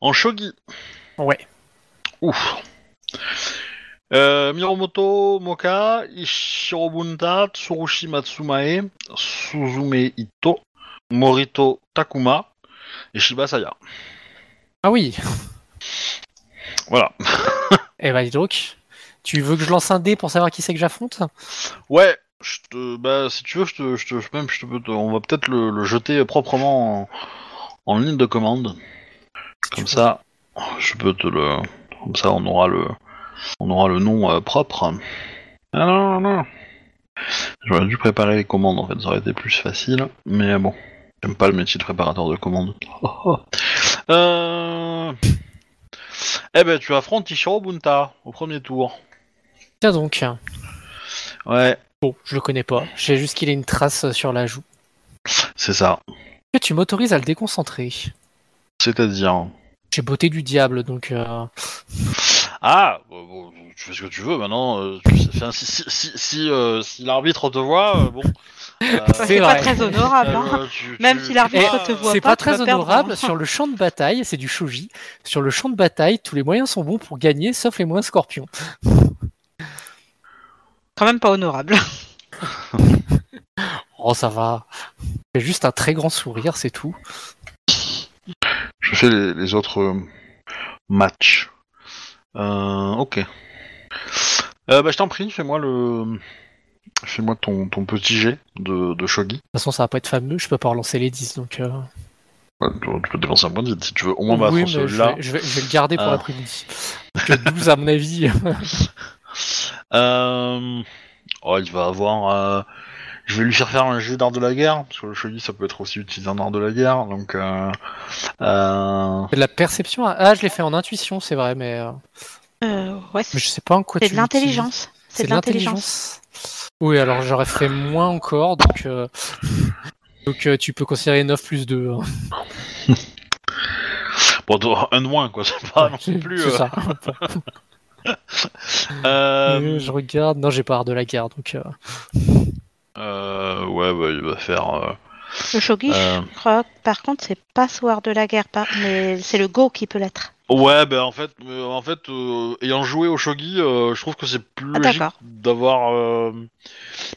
en shogi. Ouais. Ouf. Euh, Miromoto Moka, Ishirobunta, Tsurushi Matsumae, Suzume Ito, Morito Takuma et Shiba Saya. Ah oui. Voilà. Eh bah dis donc. Tu veux que je lance un dé pour savoir qui c'est que j'affronte? Ouais, je te, bah, si tu veux, je te, je te, même, je te on va peut-être le, le jeter proprement en, en ligne de commande. Comme ça, je peux te le, comme ça, on aura le, on aura le nom euh, propre. Ah non, non, non. J'aurais dû préparer les commandes en fait, ça aurait été plus facile. Mais bon, j'aime pas le métier de préparateur de commandes. euh... Eh ben, tu affrontes Ishiro Bunta au premier tour. Tiens donc. Ouais, Bon, je le connais pas. J'ai juste qu'il a une trace sur la joue. c'est ça. Que tu m'autorises à le déconcentrer. C'est-à-dire. J'ai beauté du diable, donc euh, Ah, bon, bon, tu fais ce que tu veux maintenant. euh, si si, si, si, euh, si l'arbitre te voit, euh, bon. euh, C'est C'est pas très honorable. hein. euh, tu- Même tu- si l'arbitre te voit c'est pas, pas tu vas très honorable. Sur le champ de bataille, c'est du shoji. Sur le champ de bataille, tous les moyens sont bons pour gagner, sauf les moyens scorpions. Quand même pas honorable. Oh, ça va. J'ai juste un très grand sourire, c'est tout. Les, les autres euh, matchs. Euh, ok. Euh, bah, je t'en prie, fais-moi le. Fais-moi ton, ton petit jet de, de shogi. De toute façon, ça va pas être fameux, je peux pas relancer les 10, donc... Ouais, tu peux dépenser un point de vie si tu veux au moins battre oui, je vais, je, vais, je vais le garder pour Ah. l'après-midi. Donc, euh, 12 à mon avis. Oh, il va avoir. Je vais lui faire faire un jet d'art de la guerre, parce que le shogi ça peut être aussi utilisé en art de la guerre, donc. Euh... euh, de la perception. à- Ah, je l'ai fait en intuition, c'est vrai, mais, euh, Euh, ouais, mais je sais pas en quoi c'est tu de l'intelligence. C'est de l'intelligence. Oui, alors j'aurais fait moins encore, donc, euh, donc euh, tu peux considérer 9 plus 2. hein. Bon, un de moins, quoi, c'est pas non plus. c'est euh, ça. je regarde. Non, j'ai pas art de la guerre, donc. Euh, euh, ouais, bah, il va faire. euh, Le shogi, Euh. je crois, par contre, c'est pas soir de la guerre, par- mais c'est le go qui peut l'être. Ouais, bah en fait, euh, en fait, euh, ayant joué au shogi, euh, je trouve que c'est plus Ah, logique d'accord. d'avoir. euh,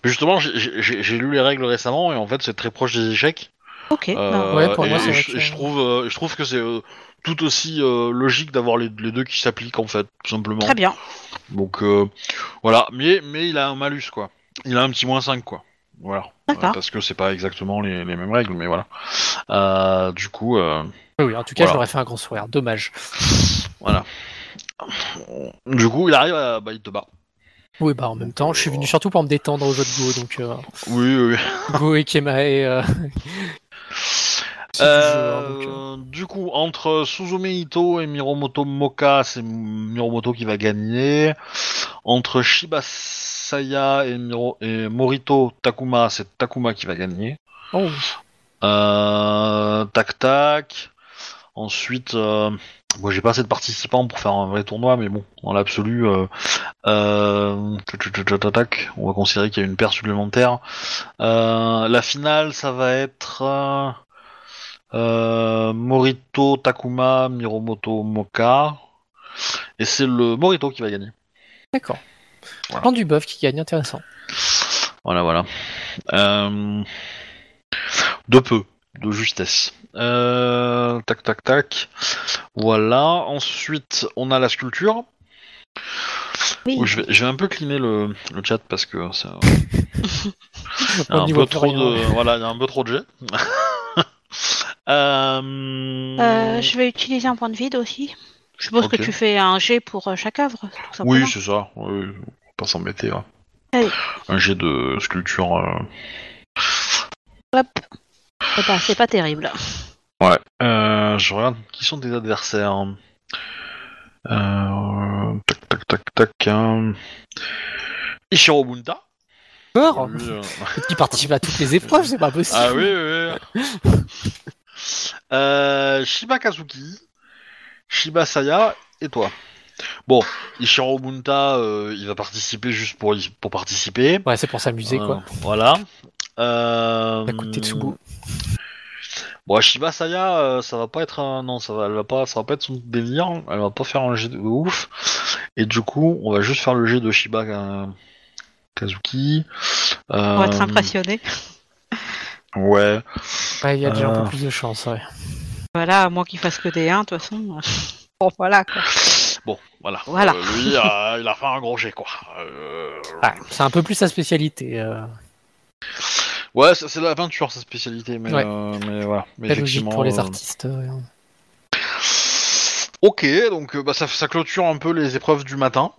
Mais justement, j'ai- j'ai j'ai lu les règles récemment et en fait, c'est très proche des échecs. Ok. Euh, Ouais, pour et- moi, c'est vrai je, que- je trouve, euh, je trouve que c'est euh, tout aussi euh, logique d'avoir les, les deux qui s'appliquent en fait, tout simplement. Très bien. Donc euh, voilà, mais mais il a un malus quoi. Il a un petit moins 5 quoi. Voilà. D'accord. Euh, parce que c'est pas exactement les, les mêmes règles, mais voilà. Euh, du coup, euh, Oui, en tout cas, Voilà. j'aurais fait un grand sourire. Dommage. voilà. Du coup, il arrive à. Bah, il te bat. Oui, bah en même temps, je suis venu surtout pour me détendre au jeu de Go, donc euh, Oui, oui, oui. Go et Kemae. Euh... c'est du jeu, hein, donc, euh, Euh, du coup, entre Suzume Ito et Miromoto Moka, c'est Miromoto qui va gagner. Entre Shiba Saya et, Miro- et Morito Takuma, c'est Takuma qui va gagner. Oh, Euh, tac tac. Ensuite, euh, moi j'ai pas assez de participants pour faire un vrai tournoi, mais bon, dans l'absolu, euh, euh, on va considérer qu'il y a une paire supplémentaire. Euh, la finale, ça va être Morito Takuma Miromoto Moka, et c'est le Morito qui va gagner. d'accord. Voilà. Prends du buff qui gagne, intéressant. Voilà, voilà. Euh, de peu, de justesse. Euh, tac, tac, tac. Voilà. Ensuite, on a la sculpture. Oui. Je, vais, je vais un peu cliner le, le chat parce que c'est On un n'y peu voit plus trop de. Voilà, il y a un peu trop de. Euh, Euh, je vais utiliser un point de vide aussi. Je suppose que tu fais un G pour euh, chaque œuvre, tout simplement. Oui, c'est ça. Oui, on va pas s'embêter. Un jet de sculpture. euh, Hop. C'est pas, c'est pas terrible. Ouais. Euh, je regarde qui sont tes adversaires. Euh, tac tac tac tac. hein. Ishiro Lui, euh, Qui participe à toutes les épreuves, c'est pas possible. Ah oui, oui, oui. euh, Shiba Kazuki, Shiba Saya et toi. Bon, Ishiro Bunta, euh, il va participer juste pour, pour participer. Ouais, c'est pour s'amuser, Euh, quoi. Voilà. Euh, de Tsubo. Bon, Shiba Saya, euh, ça va pas être un... non, ça va, elle va pas, ça va pas être son délire. Elle va pas faire un jet de ouf. Et du coup, on va juste faire le jet de Shiba euh, Kazuki. On va être impressionné. Ouais. Ouais, il y a déjà un peu plus de chance, ouais. Voilà, à moins qu'il fasse que des 1, de toute façon. Bon, voilà, quoi. Bon, voilà. Voilà. Euh, lui, euh, il a fait un gros jet, quoi. Euh, c'est un peu plus sa spécialité. Euh... Ouais, c'est la peinture, sa spécialité, mais, Ouais. euh, mais voilà. Mais effectivement, pour les artistes. ouais. Ok, donc bah, ça, ça clôture un peu les épreuves du matin.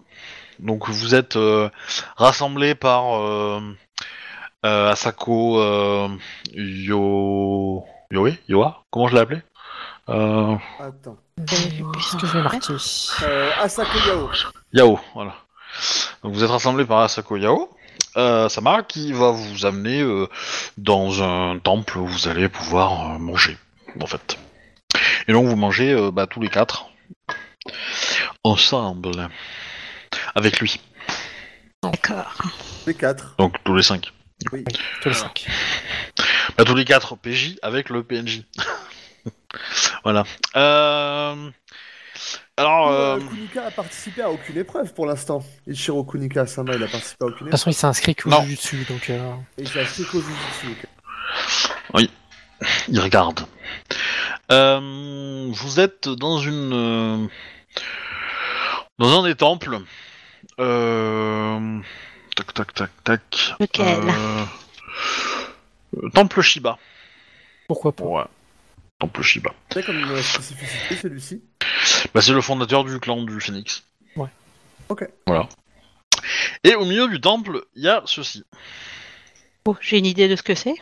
Donc vous êtes euh, rassemblés par euh, euh, Asako euh, Yo... Yoe? Yoa? Comment je l'ai appelé? Euh, Attends. Qu'est-ce que je vais marquer Euh, Asako Yao. Yao, voilà. Donc vous êtes rassemblés par Asako Yao. Euh, Samara qui va vous amener euh, dans un temple où vous allez pouvoir euh, manger, en fait. Et donc vous mangez euh, bah, tous les quatre ensemble avec lui. D'accord. Les quatre. Donc tous les cinq. Oui. Tous les cinq. Bah, tous les quatre PJ avec le PNJ. voilà. Euh... Alors, Euh, euh, Kunika a participé à aucune épreuve pour l'instant. Ichiro Kunika Sama, il a participé à aucune De toute épreuve. façon, il s'est inscrit qu'au Non. Jujutsu, donc euh, Et il s'est inscrit qu'au Jujutsu, ok. il regarde. Euh, vous êtes dans une dans un des temples. Euh, tac tac tac tac. Lequel? Temple Shiba. pourquoi pas? Ouais. Temple Shiba. C'est comme spécificité celui-ci. Bah, c'est le fondateur du clan du Phénix. Ouais. Ok. Voilà. Et au milieu du temple, il y a ceci. Oh, j'ai une idée de ce que c'est.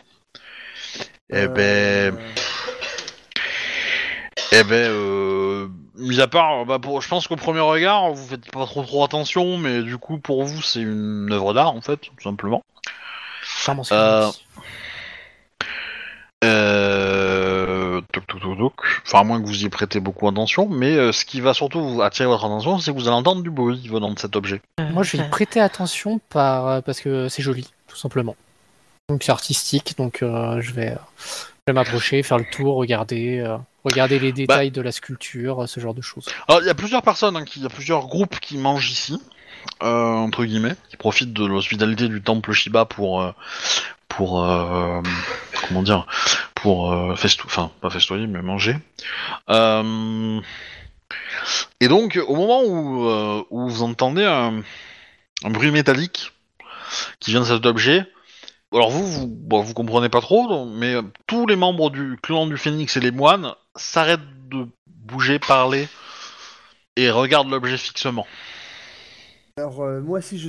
Eh ben, eh ben, euh, mis à part, bah, pour, je pense qu'au premier regard, vous faites pas trop trop attention, mais du coup, pour vous, c'est une œuvre d'art en fait, tout simplement. Clairement, c'est Euh. Euh... toc, toc, toc, toc. Enfin, à moins que vous y prêtez beaucoup attention, mais euh, ce qui va surtout vous attirer votre attention, c'est que vous allez entendre du bruit venant de cet objet. Moi, je vais y prêter attention par, euh, parce que c'est joli, tout simplement. Donc, c'est artistique, donc euh, je vais, euh, je vais m'approcher, faire le tour, regarder, euh, regarder les détails de la sculpture, euh, ce genre de choses. Alors, il y a plusieurs personnes, hein, qui- il y a plusieurs groupes qui mangent ici, euh, entre guillemets, qui profitent de l'hospitalité du temple Shiba pour, euh, pour, euh, comment dire, pour euh, festo- enfin pas festoyer, mais manger. Euh, et donc, au moment où, euh, vous entendez un, bruit métallique qui vient de cet objet, alors vous, vous, vous comprenez pas trop, mais tous les membres du clan du Phénix et les moines s'arrêtent de bouger, parler et regardent l'objet fixement. Alors, euh, moi, si je